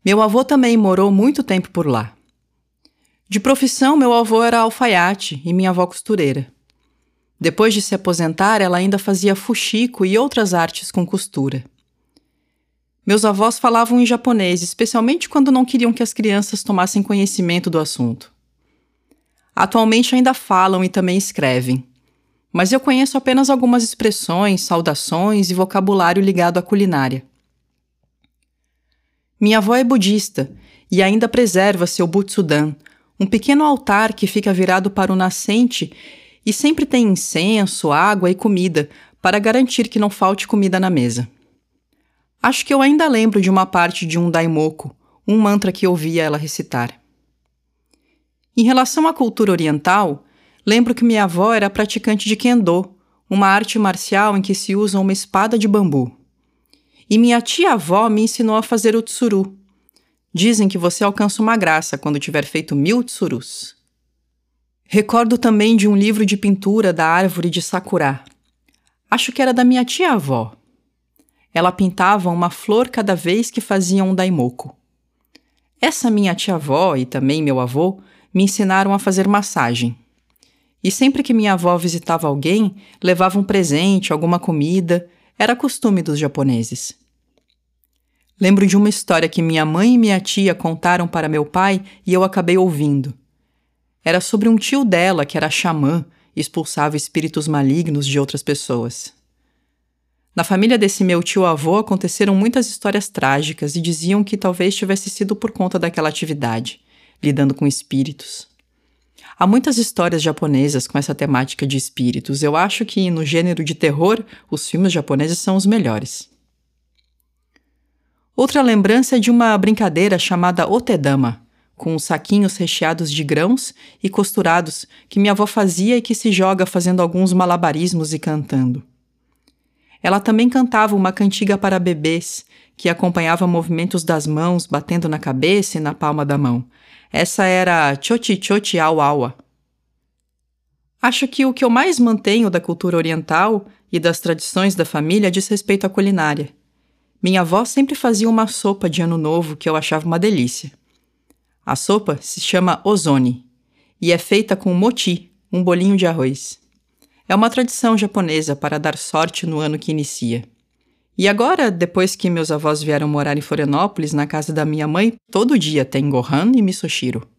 Meu avô também morou muito tempo por lá. De profissão, meu avô era alfaiate e minha avó costureira. Depois de se aposentar, ela ainda fazia fuxico e outras artes com costura. Meus avós falavam em japonês, especialmente quando não queriam que as crianças tomassem conhecimento do assunto. Atualmente ainda falam e também escrevem, mas eu conheço apenas algumas expressões, saudações e vocabulário ligado à culinária. Minha avó é budista e ainda preserva seu Butsudan, um pequeno altar que fica virado para o nascente e sempre tem incenso, água e comida para garantir que não falte comida na mesa. Acho que eu ainda lembro de uma parte de um daimoku, um mantra que ouvia ela recitar. Em relação à cultura oriental, lembro que minha avó era praticante de kendo, uma arte marcial em que se usa uma espada de bambu. E minha tia-avó me ensinou a fazer o tsuru. Dizem que você alcança uma graça quando tiver feito mil tsurus. Recordo também de um livro de pintura da árvore de sakura. Acho que era da minha tia-avó. Ela pintava uma flor cada vez que fazia um daimoku. Essa minha tia-avó e também meu avô me ensinaram a fazer massagem. E sempre que minha avó visitava alguém, levava um presente, alguma comida, era costume dos japoneses. Lembro de uma história que minha mãe e minha tia contaram para meu pai e eu acabei ouvindo. Era sobre um tio dela que era xamã e expulsava espíritos malignos de outras pessoas. Na família desse meu tio-avô aconteceram muitas histórias trágicas e diziam que talvez tivesse sido por conta daquela atividade, lidando com espíritos. Há muitas histórias japonesas com essa temática de espíritos. Eu acho que no gênero de terror, os filmes japoneses são os melhores. Outra lembrança é de uma brincadeira chamada otedama, com saquinhos recheados de grãos e costurados que minha avó fazia e que se joga fazendo alguns malabarismos e cantando. Ela também cantava uma cantiga para bebês, que acompanhava movimentos das mãos batendo na cabeça e na palma da mão. Essa era Chochi Chochi Awa. Acho que o que eu mais mantenho da cultura oriental e das tradições da família diz respeito à culinária. Minha avó sempre fazia uma sopa de ano novo que eu achava uma delícia. A sopa se chama ozone e é feita com moti, um bolinho de arroz. É uma tradição japonesa para dar sorte no ano que inicia. E agora, depois que meus avós vieram morar em Florianópolis, na casa da minha mãe, todo dia tem gohan e misoshiro.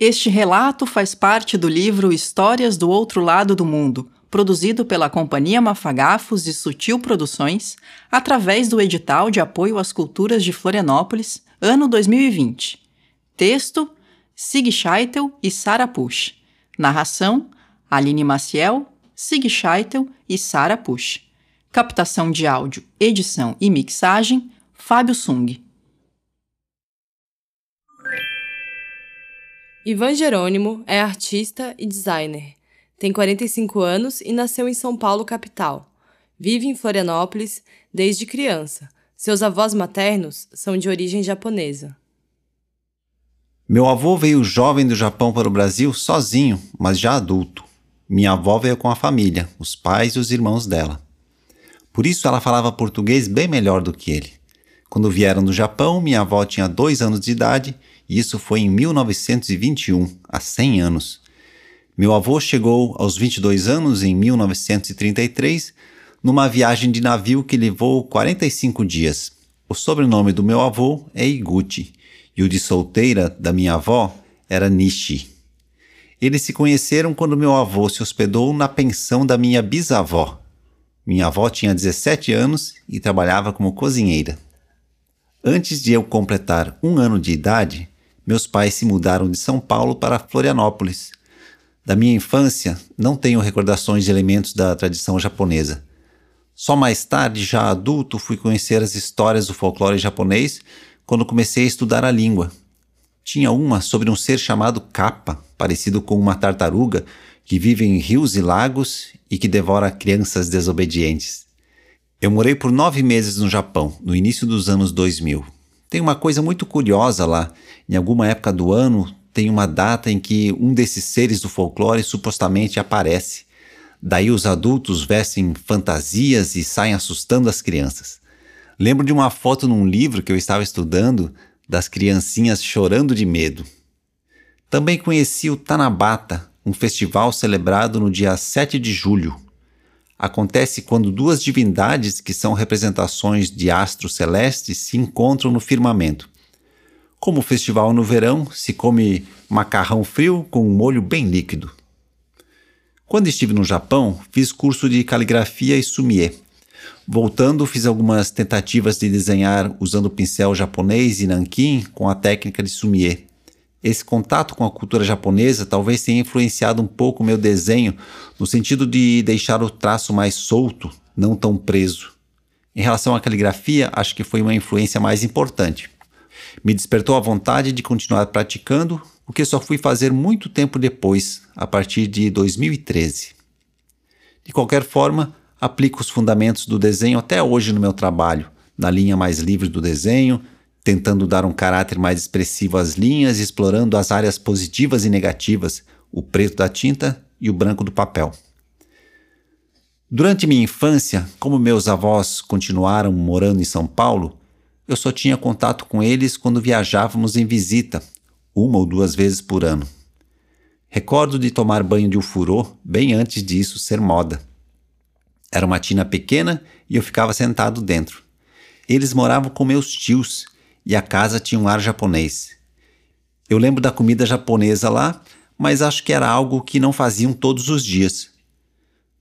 Este relato faz parte do livro Histórias do Outro Lado do Mundo, produzido pela Companhia Mafagafos e Sutil Produções, através do edital de apoio às culturas de Florianópolis, ano 2020. Texto: Sig Scheitel e Sara Push. Narração: Aline Maciel, Sig Scheitel e Sara Push. Captação de áudio, edição e mixagem: Fábio Sung. Ivan Jerônimo é artista e designer. Tem 45 anos e nasceu em São Paulo, capital. Vive em Florianópolis desde criança. Seus avós maternos são de origem japonesa. Meu avô veio jovem do Japão para o Brasil sozinho, mas já adulto. Minha avó veio com a família, os pais e os irmãos dela. Por isso ela falava português bem melhor do que ele. Quando vieram do Japão, minha avó tinha dois anos de idade e isso foi em 1921, há 100 anos. Meu avô chegou aos 22 anos em 1933 numa viagem de navio que levou 45 dias. O sobrenome do meu avô é Iguchi e o de solteira da minha avó era Nishi. Eles se conheceram quando meu avô se hospedou na pensão da minha bisavó. Minha avó tinha 17 anos e trabalhava como cozinheira. Antes de eu completar um ano de idade, meus pais se mudaram de São Paulo para Florianópolis. Da minha infância, não tenho recordações de elementos da tradição japonesa. Só mais tarde, já adulto, fui conhecer as histórias do folclore japonês quando comecei a estudar a língua. Tinha uma sobre um ser chamado Kappa, parecido com uma tartaruga, que vive em rios e lagos e que devora crianças desobedientes. Eu morei por nove meses no Japão, no início dos anos 2000. Tem uma coisa muito curiosa lá. Em alguma época do ano, tem uma data em que um desses seres do folclore supostamente aparece. Daí os adultos vestem fantasias e saem assustando as crianças. Lembro de uma foto num livro que eu estava estudando das criancinhas chorando de medo. Também conheci o Tanabata, um festival celebrado no dia 7 de julho, acontece quando duas divindades, que são representações de astros celestes, se encontram no firmamento. Como festival no verão, se come macarrão frio com um molho bem líquido. Quando estive no Japão, fiz curso de caligrafia e sumie. Voltando, fiz algumas tentativas de desenhar usando pincel japonês e nanquim com a técnica de sumie. Esse contato com a cultura japonesa talvez tenha influenciado um pouco meu desenho, no sentido de deixar o traço mais solto, não tão preso. Em relação à caligrafia, acho que foi uma influência mais importante. Me despertou a vontade de continuar praticando, o que só fui fazer muito tempo depois, a partir de 2013. De qualquer forma, aplico os fundamentos do desenho até hoje no meu trabalho, na linha mais livre do desenho, tentando dar um caráter mais expressivo às linhas, explorando as áreas positivas e negativas, o preto da tinta e o branco do papel. Durante minha infância, como meus avós continuaram morando em São Paulo, eu só tinha contato com eles quando viajávamos em visita, uma ou duas vezes por ano. Recordo de tomar banho de ufurô bem antes disso ser moda. Era uma tina pequena e eu ficava sentado dentro. Eles moravam com meus tios e a casa tinha um ar japonês. Eu lembro da comida japonesa lá, mas acho que era algo que não faziam todos os dias.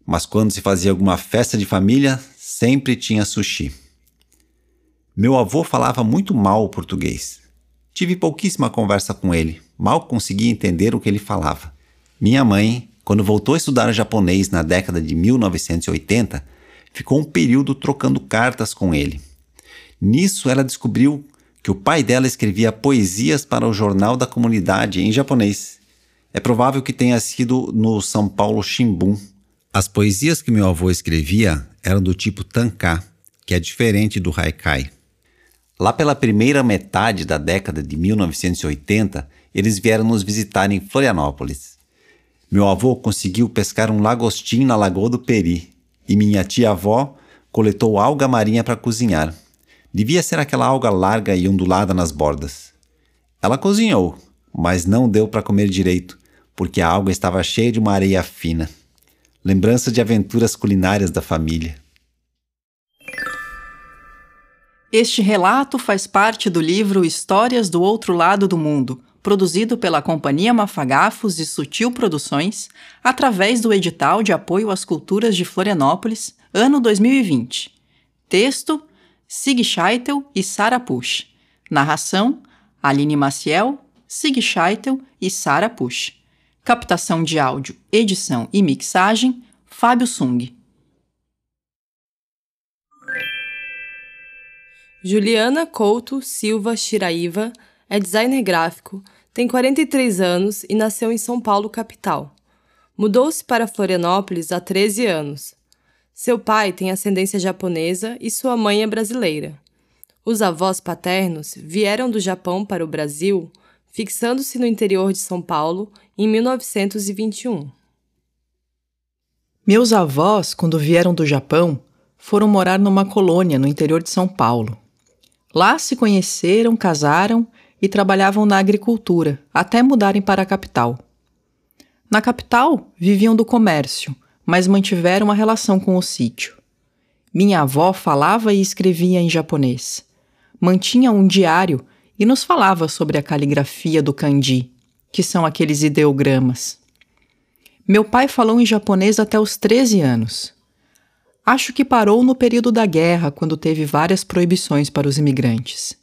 Mas quando se fazia alguma festa de família, sempre tinha sushi. Meu avô falava muito mal o português. Tive pouquíssima conversa com ele, mal conseguia entender o que ele falava. Minha mãe, quando voltou a estudar japonês na década de 1980, ficou um período trocando cartas com ele. Nisso, ela descobriu que o pai dela escrevia poesias para o jornal da comunidade em japonês. É provável que tenha sido no São Paulo Shimbun. As poesias que meu avô escrevia eram do tipo tanka, que é diferente do haikai. Lá pela primeira metade da década de 1980, eles vieram nos visitar em Florianópolis. Meu avô conseguiu pescar um lagostim na Lagoa do Peri e minha tia-avó coletou alga marinha para cozinhar. Devia ser aquela alga larga e ondulada nas bordas. Ela cozinhou, mas não deu para comer direito. porque a água estava cheia de uma areia fina. Lembrança de aventuras culinárias da família. Este relato faz parte do livro Histórias do Outro Lado do Mundo, produzido pela Companhia Mafagafos e Sutil Produções, através do edital de apoio às culturas de Florianópolis, ano 2020. Texto: Sig Scheitel e Sara Push. Narração: Aline Maciel, Sig Scheitel e Sara Push. Captação de áudio, edição e mixagem: Fábio Sung. Juliana Couto Silva Shiraiva é designer gráfico, tem 43 anos e nasceu em São Paulo, capital. Mudou-se para Florianópolis há 13 anos. Seu pai tem ascendência japonesa e sua mãe é brasileira. Os avós paternos vieram do Japão para o Brasil, fixando-se no interior de São Paulo em 1921. Meus avós, quando vieram do Japão, foram morar numa colônia no interior de São Paulo. Lá se conheceram, casaram e trabalhavam na agricultura, até mudarem para a capital. Na capital, viviam do comércio, mas mantiveram uma relação com o sítio. Minha avó falava e escrevia em japonês. Mantinha um diário e nos falava sobre a caligrafia do kanji, que são aqueles ideogramas. Meu pai falou em japonês até os 13 anos. Acho que parou no período da guerra, quando teve várias proibições para os imigrantes.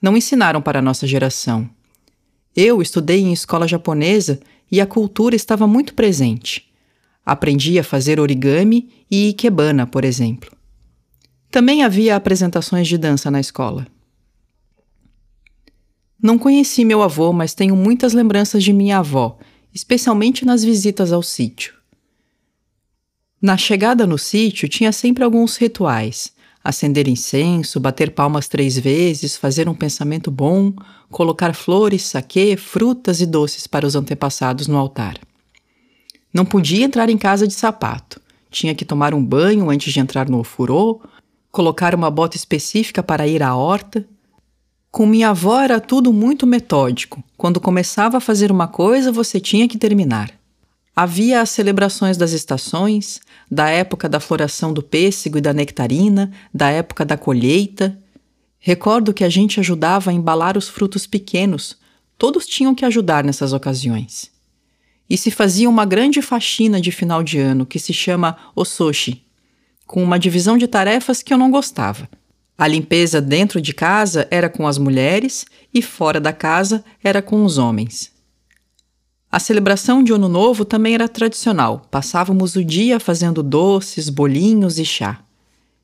Não ensinaram para a nossa geração. Eu estudei em escola japonesa e a cultura estava muito presente. Aprendi a fazer origami e ikebana, por exemplo. Também havia apresentações de dança na escola. Não conheci meu avô, mas tenho muitas lembranças de minha avó, especialmente nas visitas ao sítio. Na chegada no sítio tinha sempre alguns rituais: acender incenso, bater palmas três vezes, fazer um pensamento bom, colocar flores, saquê, frutas e doces para os antepassados no altar. Não podia entrar em casa de sapato. Tinha que tomar um banho antes de entrar no ofurô, colocar uma bota específica para ir à horta. Com minha avó era tudo muito metódico. Quando começava a fazer uma coisa, você tinha que terminar. Havia as celebrações das estações, da época da floração do pêssego e da nectarina, da época da colheita. Recordo que a gente ajudava a embalar os frutos pequenos. Todos tinham que ajudar nessas ocasiões. E se fazia uma grande faxina de final de ano que se chama Ososhi, com uma divisão de tarefas que eu não gostava. A limpeza dentro de casa era com as mulheres e fora da casa era com os homens. A celebração de Ano Novo também era tradicional. Passávamos o dia fazendo doces, bolinhos e chá.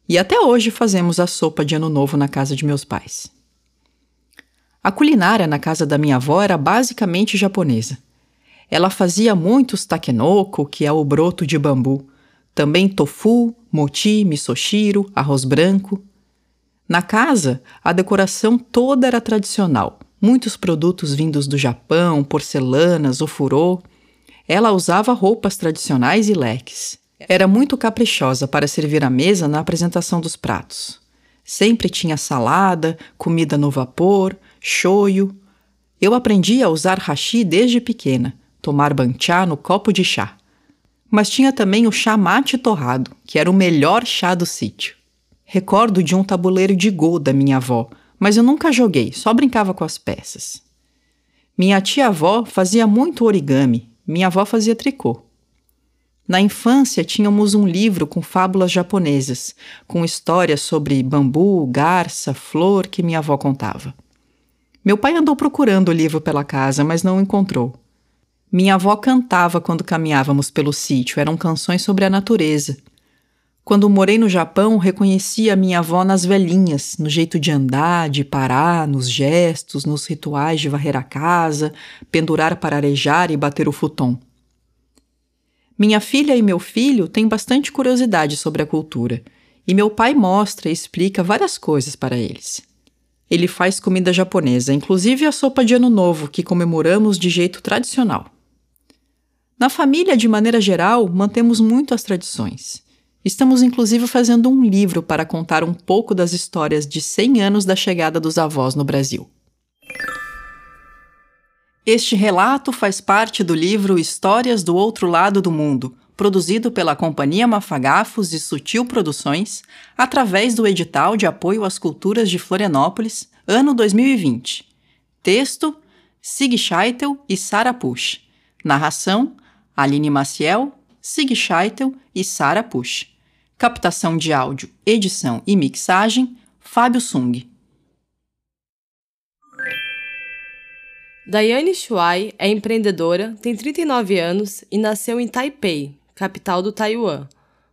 E até hoje fazemos a sopa de Ano Novo na casa de meus pais. A culinária na casa da minha avó era basicamente japonesa. Ela fazia muitos takenoko, que é o broto de bambu, também tofu, moti, misoshiro, arroz branco. Na casa, a decoração toda era tradicional muitos produtos vindos do Japão, porcelanas, ofurô. Ela usava roupas tradicionais e leques. Era muito caprichosa para servir à mesa na apresentação dos pratos. Sempre tinha salada, comida no vapor, shoyu. Eu aprendi a usar hashi desde pequena, tomar banchá no copo de chá. Mas tinha também o chá mate torrado, que era o melhor chá do sítio. Recordo de um tabuleiro de gol da minha avó, mas eu nunca joguei, só brincava com as peças. Minha tia-avó fazia muito origami, minha avó fazia tricô. Na infância, tínhamos um livro com fábulas japonesas, com histórias sobre bambu, garça, flor que minha avó contava. Meu pai andou procurando o livro pela casa, mas não o encontrou. Minha avó cantava quando caminhávamos pelo sítio, eram canções sobre a natureza. Quando morei no Japão, reconheci a minha avó nas velhinhas, no jeito de andar, de parar, nos gestos, nos rituais de varrer a casa, pendurar para arejar e bater o futon. Minha filha e meu filho têm bastante curiosidade sobre a cultura, e meu pai mostra e explica várias coisas para eles. Ele faz comida japonesa, inclusive a sopa de ano novo, que comemoramos de jeito tradicional. Na família, de maneira geral, mantemos muito as tradições. Estamos inclusive fazendo um livro para contar um pouco das histórias de 100 anos da chegada dos avós no Brasil. Este relato faz parte do livro Histórias do Outro Lado do Mundo, produzido pela Companhia Mafagafos e Sutil Produções, através do edital de apoio às culturas de Florianópolis, ano 2020. Texto: Sig Scheitel e Sara Push. Narração: Aline Maciel, Sig Scheitel e Sara Push. Captação de áudio, edição e mixagem: Fábio Sung. Daiane Shuai é empreendedora, tem 39 anos e nasceu em Taipei, capital do Taiwan.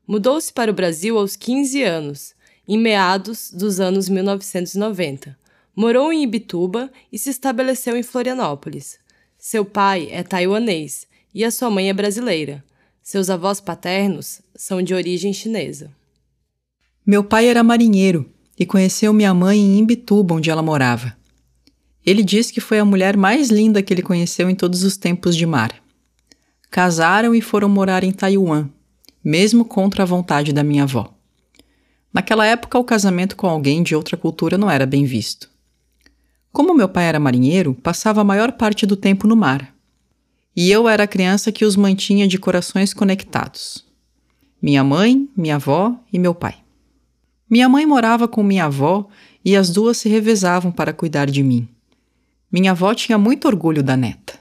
Mudou-se para o Brasil aos 15 anos, em meados dos anos 1990. Morou em Ibituba e se estabeleceu em Florianópolis. Seu pai é taiwanês e a sua mãe é brasileira. Seus avós paternos são de origem chinesa. Meu pai era marinheiro e conheceu minha mãe em Imbituba, onde ela morava. Ele diz que foi a mulher mais linda que ele conheceu em todos os tempos de mar. Casaram e foram morar em Taiwan, mesmo contra a vontade da minha avó. Naquela época, o casamento com alguém de outra cultura não era bem visto. Como meu pai era marinheiro, passava a maior parte do tempo no mar. E eu era a criança que os mantinha de corações conectados. Minha mãe, minha avó e meu pai. Minha mãe morava com minha avó e as duas se revezavam para cuidar de mim. Minha avó tinha muito orgulho da neta.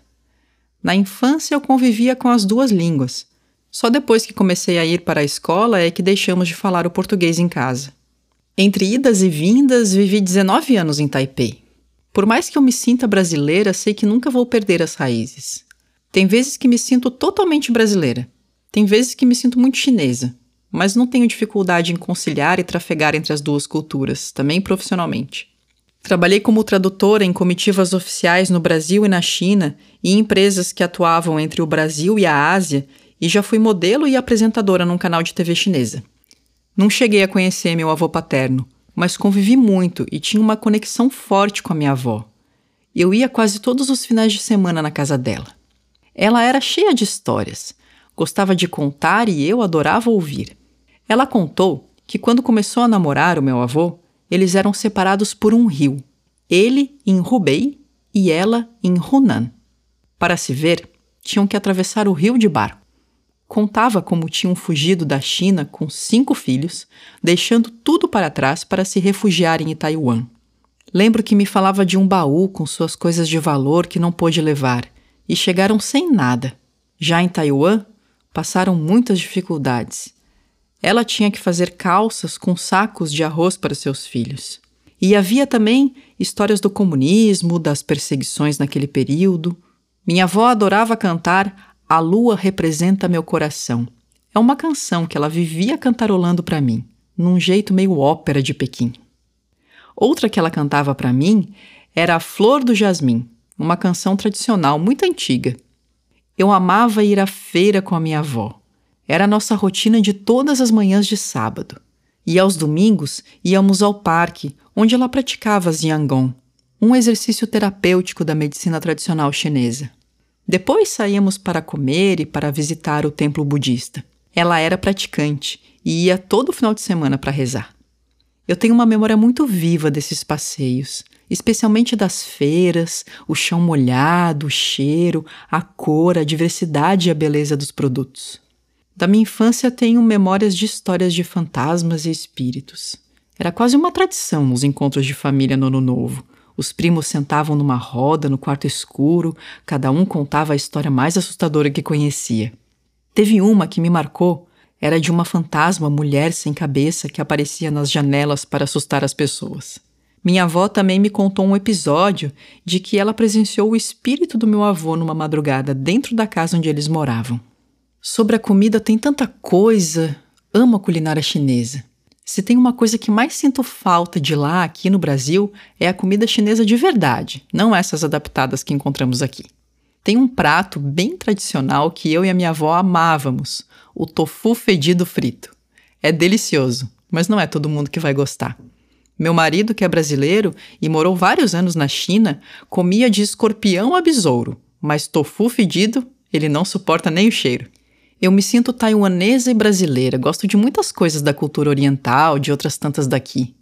Na infância eu convivia com as duas línguas. Só depois que comecei a ir para a escola é que deixamos de falar o português em casa. Entre idas e vindas, vivi 19 anos em Taipei. Por mais que eu me sinta brasileira, sei que nunca vou perder as raízes. Tem vezes que me sinto totalmente brasileira. Tem vezes que me sinto muito chinesa. Mas não tenho dificuldade em conciliar e trafegar entre as duas culturas, também profissionalmente. Trabalhei como tradutora em comitivas oficiais no Brasil e na China e em empresas que atuavam entre o Brasil e a Ásia, e já fui modelo e apresentadora num canal de TV chinesa. Não cheguei a conhecer meu avô paterno, mas convivi muito e tinha uma conexão forte com a minha avó. Eu ia quase todos os finais de semana na casa dela. Ela era cheia de histórias, gostava de contar e eu adorava ouvir. Ela contou que quando começou a namorar o meu avô, eles eram separados por um rio, ele em Hubei e ela em Hunan. Para se ver, tinham que atravessar o rio de barco. Contava como tinham fugido da China com cinco filhos, deixando tudo para trás para se refugiarem em Taiwan. Lembro que me falava de um baú com suas coisas de valor que não pôde levar, e chegaram sem nada. Já em Taiwan, passaram muitas dificuldades ela tinha que fazer calças com sacos de arroz para seus filhos. E havia também histórias do comunismo, das perseguições naquele período. Minha avó adorava cantar A Lua Representa Meu Coração. É uma canção que ela vivia cantarolando para mim, num jeito meio ópera de Pequim. Outra que ela cantava para mim era A Flor do Jasmim, uma canção tradicional muito antiga. Eu amava ir à feira com a minha avó. Era a nossa rotina de todas as manhãs de sábado. E aos domingos íamos ao parque, onde ela praticava Xiangong, um exercício terapêutico da medicina tradicional chinesa. Depois saíamos para comer e para visitar o templo budista. Ela era praticante e ia todo final de semana para rezar. Eu tenho uma memória muito viva desses passeios, especialmente das feiras, o chão molhado, o cheiro, a cor, a diversidade e a beleza dos produtos. Da minha infância tenho memórias de histórias de fantasmas e espíritos. Era quase uma tradição nos encontros de família no Ano Novo. Os primos sentavam numa roda no quarto escuro, cada um contava a história mais assustadora que conhecia. Teve uma que me marcou, era de uma fantasma mulher sem cabeça que aparecia nas janelas para assustar as pessoas. Minha avó também me contou um episódio de que ela presenciou o espírito do meu avô numa madrugada dentro da casa onde eles moravam. Sobre a comida tem tanta coisa. Amo a culinária chinesa. Se tem uma coisa que mais sinto falta de lá aqui no Brasil é a comida chinesa de verdade, não essas adaptadas que encontramos aqui. Tem um prato bem tradicional que eu e a minha avó amávamos, o tofu fedido frito. É delicioso, mas não é todo mundo que vai gostar. Meu marido, que é brasileiro e morou vários anos na China, comia de escorpião a besouro, mas tofu fedido, ele não suporta nem o cheiro. Eu me sinto taiwanesa e brasileira, gosto de muitas coisas da cultura oriental, de outras tantas daqui.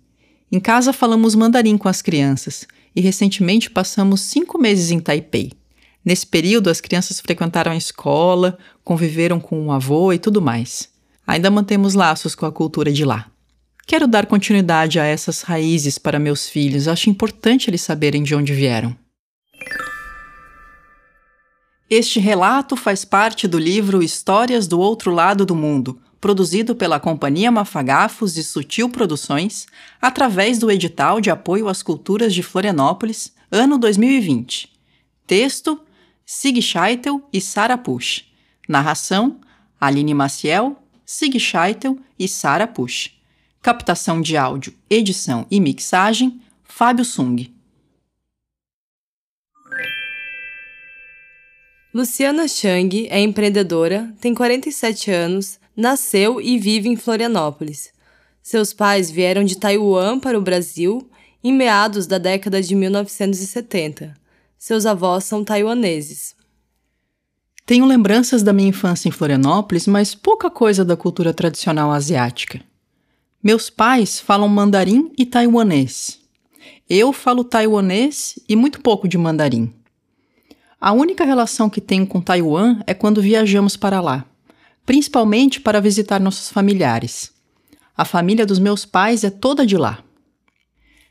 Em casa falamos mandarim com as crianças e recentemente passamos cinco meses em Taipei. Nesse período, as crianças frequentaram a escola, conviveram com o avô e tudo mais. Ainda mantemos laços com a cultura de lá. Quero dar continuidade a essas raízes para meus filhos, acho importante eles saberem de onde vieram. Este relato faz parte do livro Histórias do Outro Lado do Mundo, produzido pela Companhia Mafagafos e Sutil Produções, através do edital de apoio às culturas de Florianópolis, ano 2020. Texto: Sig Scheitel e Sara Push. Narração: Aline Maciel, Sig Scheitel e Sara Push. Captação de áudio, edição e mixagem: Fábio Sung. Luciana Chang é empreendedora, tem 47 anos, nasceu e vive em Florianópolis. Seus pais vieram de Taiwan para o Brasil em meados da década de 1970. Seus avós são taiwaneses. Tenho lembranças da minha infância em Florianópolis, mas pouca coisa da cultura tradicional asiática. Meus pais falam mandarim e taiwanês. Eu falo taiwanês e muito pouco de mandarim. A única relação que tenho com Taiwan é quando viajamos para lá, principalmente para visitar nossos familiares. A família dos meus pais é toda de lá.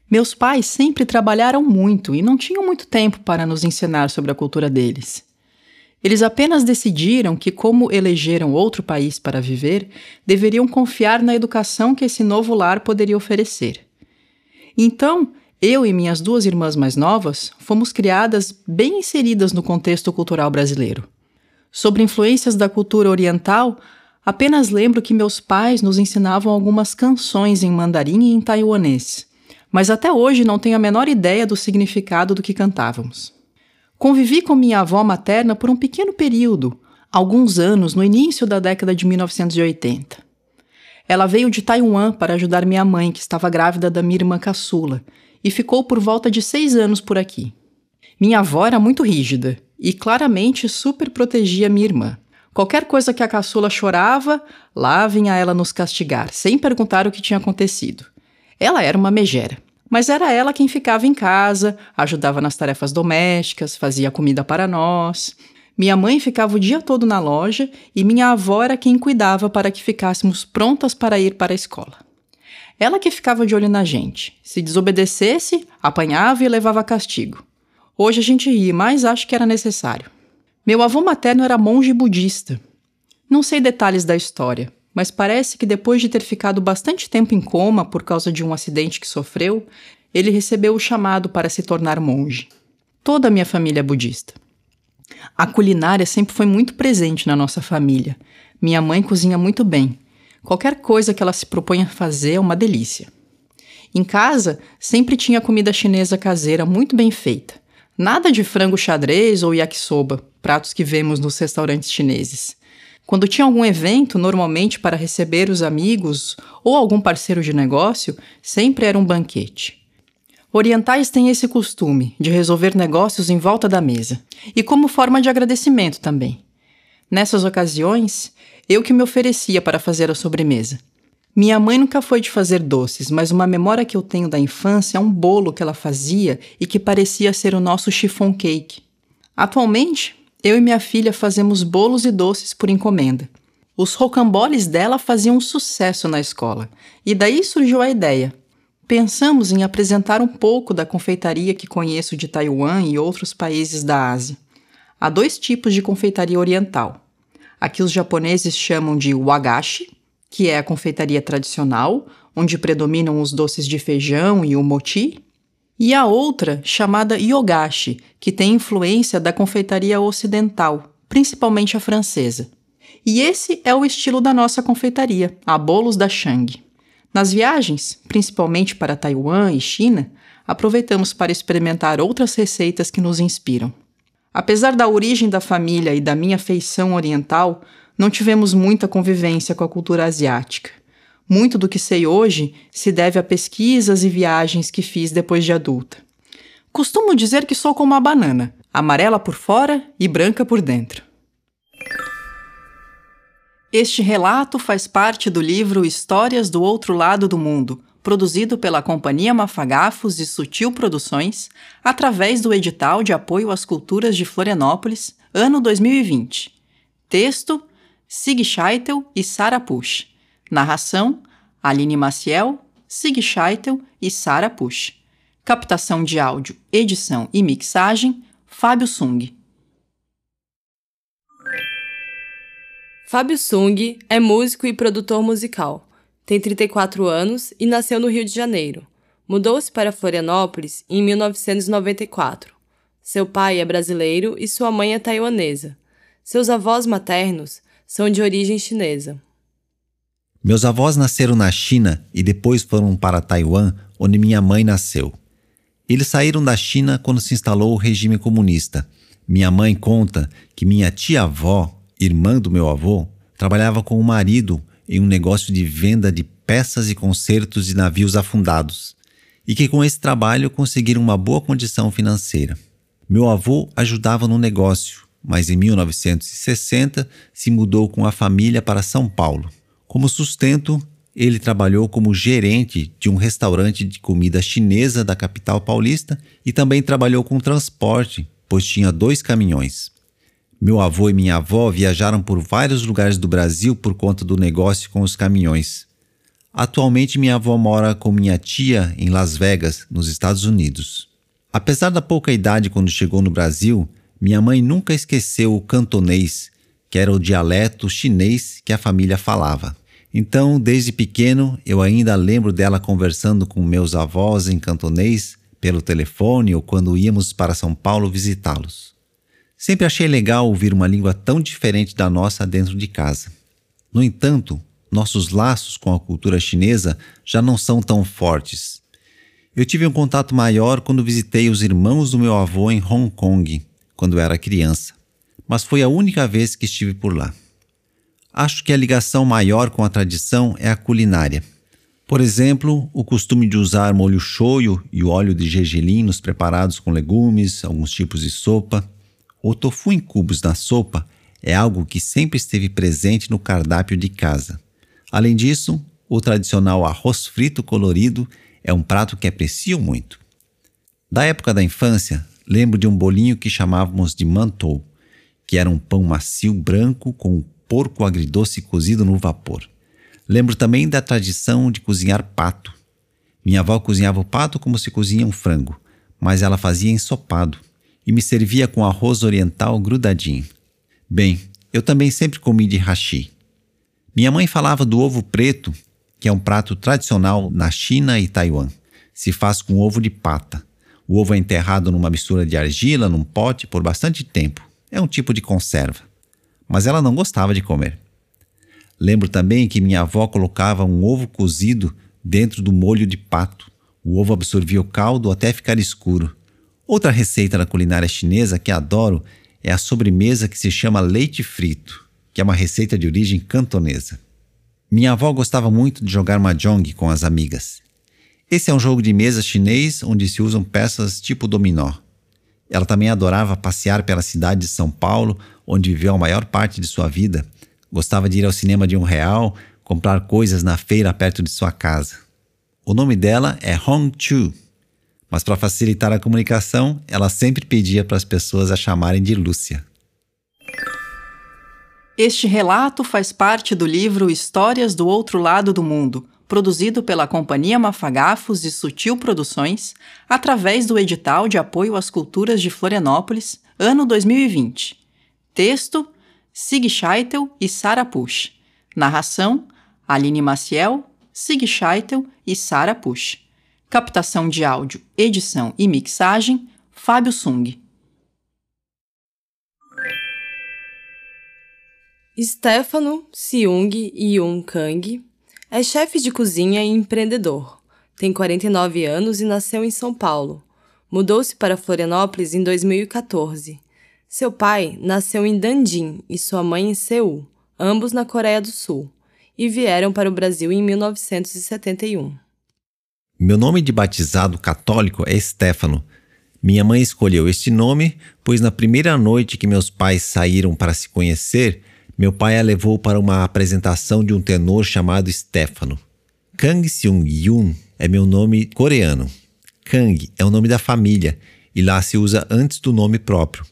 Meus pais sempre trabalharam muito e não tinham muito tempo para nos ensinar sobre a cultura deles. Eles apenas decidiram que, como elegeram outro país para viver, deveriam confiar na educação que esse novo lar poderia oferecer. Então, eu e minhas duas irmãs mais novas fomos criadas bem inseridas no contexto cultural brasileiro. Sobre influências da cultura oriental, apenas lembro que meus pais nos ensinavam algumas canções em mandarim e em taiwanês, mas até hoje não tenho a menor ideia do significado do que cantávamos. Convivi com minha avó materna por um pequeno período, alguns anos no início da década de 1980. Ela veio de Taiwan para ajudar minha mãe, que estava grávida da minha irmã caçula, e ficou por volta de seis anos por aqui. Minha avó era muito rígida e claramente super protegia minha irmã. Qualquer coisa que a caçula chorava, lá vinha ela nos castigar, sem perguntar o que tinha acontecido. Ela era uma megera, mas era ela quem ficava em casa, ajudava nas tarefas domésticas, fazia comida para nós. Minha mãe ficava o dia todo na loja e minha avó era quem cuidava para que ficássemos prontas para ir para a escola. Ela que ficava de olho na gente. Se desobedecesse, apanhava e levava castigo. Hoje a gente ri, mas acho que era necessário. Meu avô materno era monge budista. Não sei detalhes da história, mas parece que depois de ter ficado bastante tempo em coma por causa de um acidente que sofreu, ele recebeu o chamado para se tornar monge. Toda a minha família é budista. A culinária sempre foi muito presente na nossa família. Minha mãe cozinha muito bem Qualquer coisa que ela se propõe a fazer é uma delícia. Em casa, sempre tinha comida chinesa caseira muito bem feita. Nada de frango xadrez ou yakisoba, pratos que vemos nos restaurantes chineses. Quando tinha algum evento, normalmente para receber os amigos ou algum parceiro de negócio, sempre era um banquete. Orientais têm esse costume de resolver negócios em volta da mesa, e como forma de agradecimento também. Nessas ocasiões, eu que me oferecia para fazer a sobremesa. Minha mãe nunca foi de fazer doces, mas uma memória que eu tenho da infância é um bolo que ela fazia e que parecia ser o nosso chiffon cake. Atualmente, eu e minha filha fazemos bolos e doces por encomenda. Os rocamboles dela faziam sucesso na escola, e daí surgiu a ideia. Pensamos em apresentar um pouco da confeitaria que conheço de Taiwan e outros países da Ásia. Há dois tipos de confeitaria oriental: Aqui os japoneses chamam de wagashi, que é a confeitaria tradicional, onde predominam os doces de feijão e o mochi, e a outra chamada yogashi, que tem influência da confeitaria ocidental, principalmente a francesa. E esse é o estilo da nossa confeitaria, a Bolos da Shang. Nas viagens, principalmente para Taiwan e China, aproveitamos para experimentar outras receitas que nos inspiram. Apesar da origem da família e da minha feição oriental, não tivemos muita convivência com a cultura asiática. Muito do que sei hoje se deve a pesquisas e viagens que fiz depois de adulta. Costumo dizer que sou como uma banana, amarela por fora e branca por dentro. Este relato faz parte do livro Histórias do Outro Lado do Mundo, produzido pela Companhia Mafagafos e Sutil Produções, através do edital de apoio às culturas de Florianópolis, ano 2020. Texto: Sig Scheitel e Sara Pusch. Narração: Aline Maciel, Sig Scheitel e Sara Pusch. Captação de áudio, edição e mixagem: Fábio Sung. Fábio Sung é músico e produtor musical. Tem 34 anos e nasceu no Rio de Janeiro. Mudou-se para Florianópolis em 1994. Seu pai é brasileiro e sua mãe é taiwanesa. Seus avós maternos são de origem chinesa. Meus avós nasceram na China e depois foram para Taiwan, onde minha mãe nasceu. Eles saíram da China quando se instalou o regime comunista. Minha mãe conta que minha tia-avó, irmã do meu avô, trabalhava com o marido em um negócio de venda de peças e consertos de navios afundados, e que com esse trabalho conseguiram uma boa condição financeira. Meu avô ajudava no negócio, mas em 1960 se mudou com a família para São Paulo. Como sustento, ele trabalhou como gerente de um restaurante de comida chinesa da capital paulista e também trabalhou com transporte, pois tinha dois caminhões. Meu avô e minha avó viajaram por vários lugares do Brasil por conta do negócio com os caminhões. Atualmente, minha avó mora com minha tia em Las Vegas, nos Estados Unidos. Apesar da pouca idade quando chegou no Brasil, minha mãe nunca esqueceu o cantonês, que era o dialeto chinês que a família falava. Então, desde pequeno, eu ainda lembro dela conversando com meus avós em cantonês, pelo telefone ou quando íamos para São Paulo visitá-los. Sempre achei legal ouvir uma língua tão diferente da nossa dentro de casa. No entanto, nossos laços com a cultura chinesa já não são tão fortes. Eu tive um contato maior quando visitei os irmãos do meu avô em Hong Kong, quando era criança, mas foi a única vez que estive por lá. Acho que a ligação maior com a tradição é a culinária. Por exemplo, o costume de usar molho shoyu e óleo de gergelim nos preparados com legumes, alguns tipos de sopa o tofu em cubos na sopa é algo que sempre esteve presente no cardápio de casa. Além disso, o tradicional arroz frito colorido é um prato que aprecio muito. Da época da infância, lembro de um bolinho que chamávamos de mantou, que era um pão macio branco com porco agridoce cozido no vapor. Lembro também da tradição de cozinhar pato. Minha avó cozinhava o pato como se cozinha um frango, mas ela fazia ensopado e me servia com arroz oriental grudadinho. Bem, eu também sempre comi de hashi. Minha mãe falava do ovo preto, que é um prato tradicional na China e Taiwan. Se faz com ovo de pata. O ovo é enterrado numa mistura de argila num pote por bastante tempo. É um tipo de conserva. Mas ela não gostava de comer. Lembro também que minha avó colocava um ovo cozido dentro do molho de pato. O ovo absorvia o caldo até ficar escuro Outra receita da culinária chinesa que adoro é a sobremesa que se chama leite frito, que é uma receita de origem cantonesa. Minha avó gostava muito de jogar mahjong com as amigas. Esse é um jogo de mesa chinês onde se usam peças tipo dominó. Ela também adorava passear pela cidade de São Paulo, onde viveu a maior parte de sua vida. Gostava de ir ao cinema de um real, comprar coisas na feira perto de sua casa. O nome dela é Hong Chu mas para facilitar a comunicação, ela sempre pedia para as pessoas a chamarem de Lúcia. Este relato faz parte do livro Histórias do Outro Lado do Mundo, produzido pela Companhia Mafagafos e Sutil Produções, através do edital de apoio às culturas de Florianópolis, ano 2020. Texto: Sig Scheitel e Sara Pusch. Narração: Aline Maciel, Sig Scheitel e Sara Pusch. Captação de áudio, edição e mixagem, Fábio Sung. Stefano Seung Yun Kang é chefe de cozinha e empreendedor. Tem 49 anos e nasceu em São Paulo. Mudou-se para Florianópolis em 2014. Seu pai nasceu em Dandin e sua mãe em Seul, ambos na Coreia do Sul, e vieram para o Brasil em 1971. Meu nome de batizado católico é Stefano. Minha mãe escolheu este nome, pois na primeira noite que meus pais saíram para se conhecer, meu pai a levou para uma apresentação de um tenor chamado Stefano. Kang Seung Yun é meu nome coreano. Kang é o nome da família e lá se usa antes do nome próprio.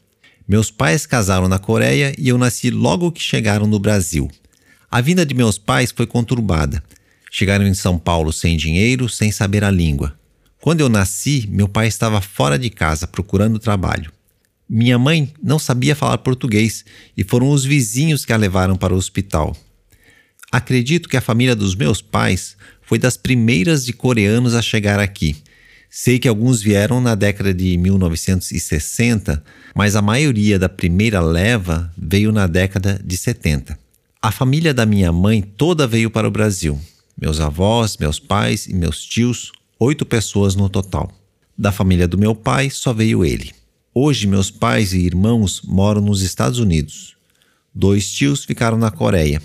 Meus pais casaram na Coreia e eu nasci logo que chegaram no Brasil. A vinda de meus pais foi conturbada. Chegaram em São Paulo sem dinheiro, sem saber a língua. Quando eu nasci, meu pai estava fora de casa procurando trabalho. Minha mãe não sabia falar português e foram os vizinhos que a levaram para o hospital. Acredito que a família dos meus pais foi das primeiras de coreanos a chegar aqui Sei que alguns vieram na década de 1960, mas a maioria da primeira leva veio na década de 70. A família da minha mãe toda veio para o Brasil. Meus avós, meus pais e meus tios, oito pessoas no total. Da família do meu pai só veio ele. Hoje, meus pais e irmãos moram nos Estados Unidos. Dois tios ficaram na Coreia.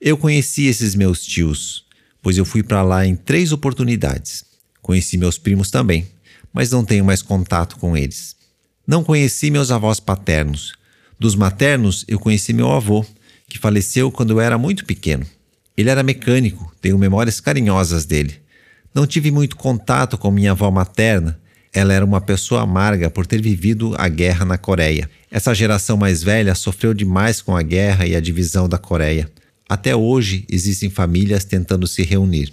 Eu conheci esses meus tios, pois eu fui para lá em três oportunidades. Conheci meus primos também, mas não tenho mais contato com eles. Não conheci meus avós paternos. Dos maternos, eu conheci meu avô, que faleceu quando eu era muito pequeno. Ele era mecânico, tenho memórias carinhosas dele. Não tive muito contato com minha avó materna. Ela era uma pessoa amarga por ter vivido a guerra na Coreia. Essa geração mais velha sofreu demais com a guerra e a divisão da Coreia. Até hoje existem famílias tentando se reunir.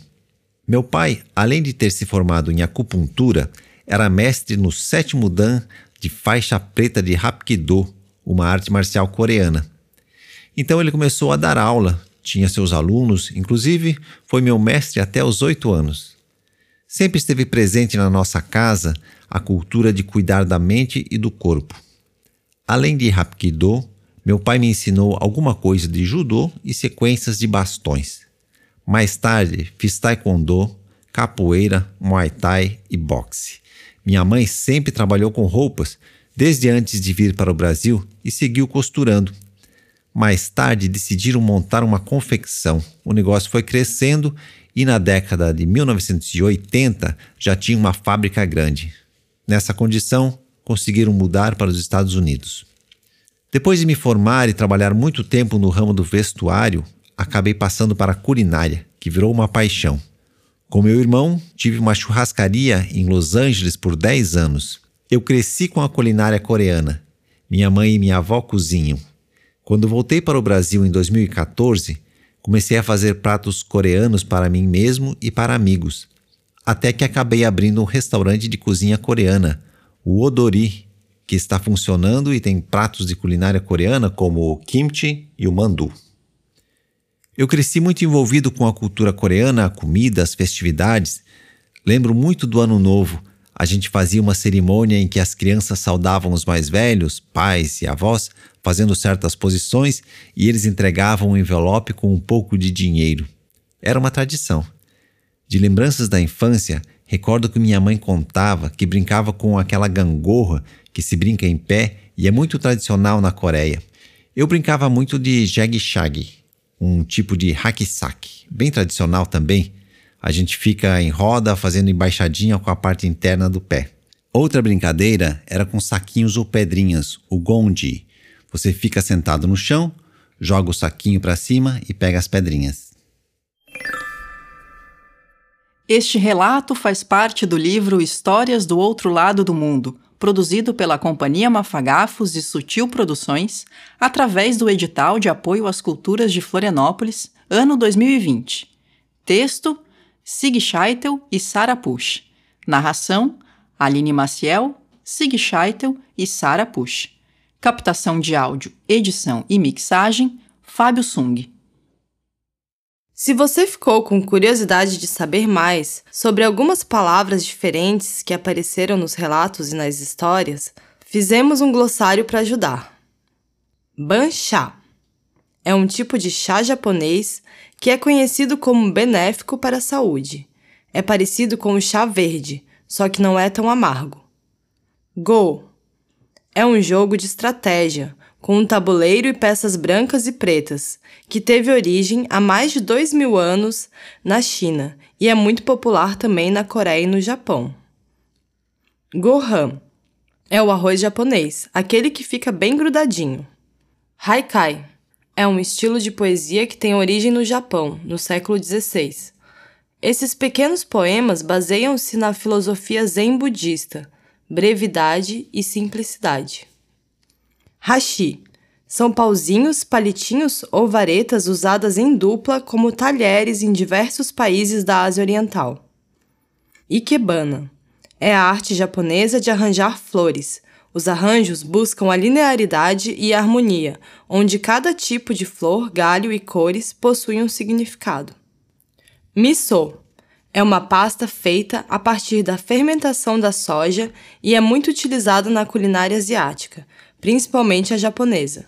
Meu pai, além de ter se formado em acupuntura, era mestre no sétimo dan de faixa preta de Hapkido, uma arte marcial coreana. Então ele começou a dar aula, tinha seus alunos, inclusive foi meu mestre até os oito anos. Sempre esteve presente na nossa casa a cultura de cuidar da mente e do corpo. Além de Hapkido, meu pai me ensinou alguma coisa de judô e sequências de bastões. Mais tarde, fiz taekwondo, capoeira, muay thai e boxe. Minha mãe sempre trabalhou com roupas, desde antes de vir para o Brasil, e seguiu costurando. Mais tarde, decidiram montar uma confecção. O negócio foi crescendo e na década de 1980 já tinha uma fábrica grande. Nessa condição, conseguiram mudar para os Estados Unidos. Depois de me formar e trabalhar muito tempo no ramo do vestuário, acabei passando para a culinária, que virou uma paixão. Com meu irmão, tive uma churrascaria em Los Angeles por 10 anos. Eu cresci com a culinária coreana. Minha mãe e minha avó cozinham. Quando voltei para o Brasil em 2014, comecei a fazer pratos coreanos para mim mesmo e para amigos. Até que acabei abrindo um restaurante de cozinha coreana, o Odori, que está funcionando e tem pratos de culinária coreana como o kimchi e o mandu. Eu cresci muito envolvido com a cultura coreana, a comida, as festividades. Lembro muito do Ano Novo. A gente fazia uma cerimônia em que as crianças saudavam os mais velhos, pais e avós, fazendo certas posições e eles entregavam um envelope com um pouco de dinheiro. Era uma tradição. De lembranças da infância, recordo que minha mãe contava que brincava com aquela gangorra que se brinca em pé e é muito tradicional na Coreia. Eu brincava muito de jegue-shag, um tipo de hack-sack, bem tradicional também. A gente fica em roda fazendo embaixadinha com a parte interna do pé. Outra brincadeira era com saquinhos ou pedrinhas, o gondi. Você fica sentado no chão, joga o saquinho para cima e pega as pedrinhas. Este relato faz parte do livro Histórias do Outro Lado do Mundo, produzido pela Companhia Mafagafos e Sutil Produções, através do edital de apoio às culturas de Florianópolis, ano 2020. Texto: Sig Scheitel e Sara Pusch. Narração: Aline Maciel, Sig Scheitel e Sara Pusch. Captação de áudio, edição e mixagem: Fábio Sung. Se você ficou com curiosidade de saber mais sobre algumas palavras diferentes que apareceram nos relatos e nas histórias, fizemos um glossário para ajudar. Banchá é um tipo de chá japonês que é conhecido como benéfico para a saúde. É parecido com o chá verde, só que não é tão amargo. Go é um jogo de estratégia com um tabuleiro e peças brancas e pretas, que teve origem há mais de dois mil anos na China e é muito popular também na Coreia e no Japão. Gohan é o arroz japonês, aquele que fica bem grudadinho. Haikai é um estilo de poesia que tem origem no Japão, no século XVI. Esses pequenos poemas baseiam-se na filosofia zen budista, brevidade e simplicidade. Hashi são pauzinhos, palitinhos ou varetas usadas em dupla como talheres em diversos países da Ásia Oriental. Ikebana é a arte japonesa de arranjar flores. Os arranjos buscam a linearidade e a harmonia, onde cada tipo de flor, galho e cores possui um significado. Miso é uma pasta feita a partir da fermentação da soja e é muito utilizada na culinária asiática, principalmente a japonesa.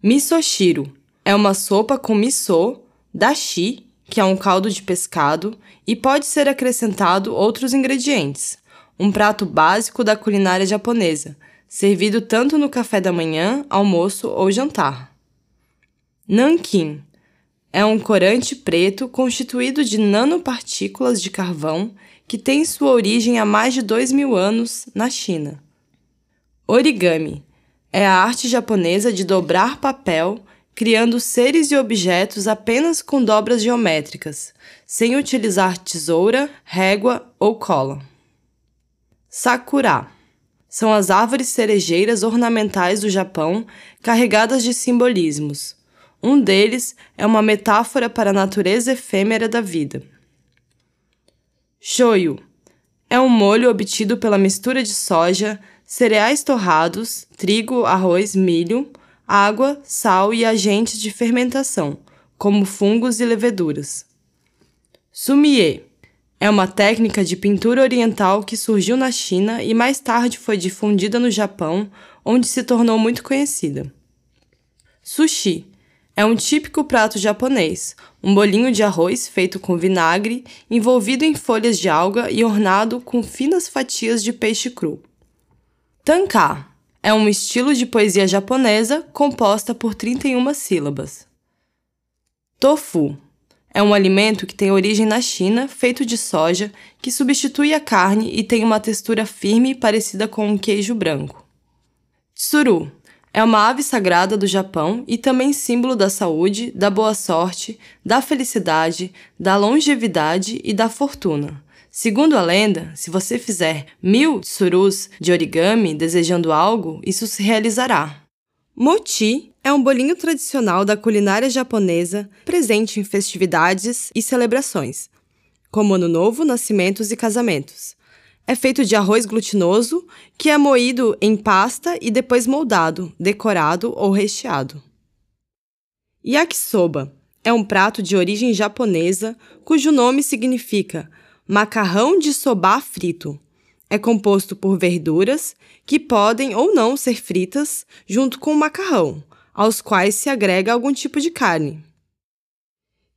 Misoshiro é uma sopa com miso, dashi, que é um caldo de pescado, e pode ser acrescentado outros ingredientes. Um prato básico da culinária japonesa, servido tanto no café da manhã, almoço ou jantar. Nankin é um corante preto constituído de nanopartículas de carvão que tem sua origem há mais de dois mil anos na China. Origami é a arte japonesa de dobrar papel, criando seres e objetos apenas com dobras geométricas, sem utilizar tesoura, régua ou cola. Sakura são as árvores cerejeiras ornamentais do Japão carregadas de simbolismos. Um deles é uma metáfora para a natureza efêmera da vida. Shoyu é um molho obtido pela mistura de soja, cereais torrados, trigo, arroz, milho, água, sal e agentes de fermentação, como fungos e leveduras. Sumie é uma técnica de pintura oriental que surgiu na China e mais tarde foi difundida no Japão, onde se tornou muito conhecida. Sushi é um típico prato japonês, um bolinho de arroz feito com vinagre, envolvido em folhas de alga e ornado com finas fatias de peixe cru. Tanka é um estilo de poesia japonesa composta por 31 sílabas. Tofu é um alimento que tem origem na China, feito de soja, que substitui a carne e tem uma textura firme parecida com um queijo branco. Tsuru é uma ave sagrada do Japão e também símbolo da saúde, da boa sorte, da felicidade, da longevidade e da fortuna. Segundo a lenda, se você fizer mil tsurus de origami desejando algo, isso se realizará. Mochi é um bolinho tradicional da culinária japonesa presente em festividades e celebrações, como Ano Novo, nascimentos e casamentos. É feito de arroz glutinoso, que é moído em pasta e depois moldado, decorado ou recheado. Yakisoba é um prato de origem japonesa cujo nome significa macarrão de soba frito. É composto por verduras que podem ou não ser fritas junto com o macarrão, aos quais se agrega algum tipo de carne.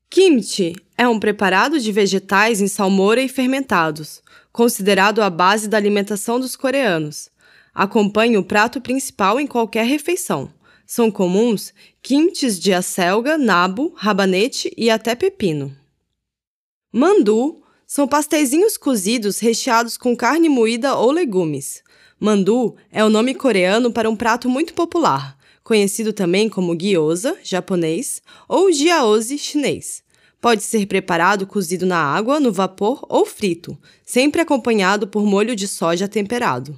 Kimchi é um preparado de vegetais em salmoura e fermentados, considerado a base da alimentação dos coreanos. Acompanha o prato principal em qualquer refeição. São comuns kimchis de acelga, nabo, rabanete e até pepino. Mandu são pasteizinhos cozidos recheados com carne moída ou legumes. Mandu é o nome coreano para um prato muito popular, conhecido também como gyoza, japonês, ou jiaozi, chinês. Pode ser preparado cozido na água, no vapor ou frito, sempre acompanhado por molho de soja temperado.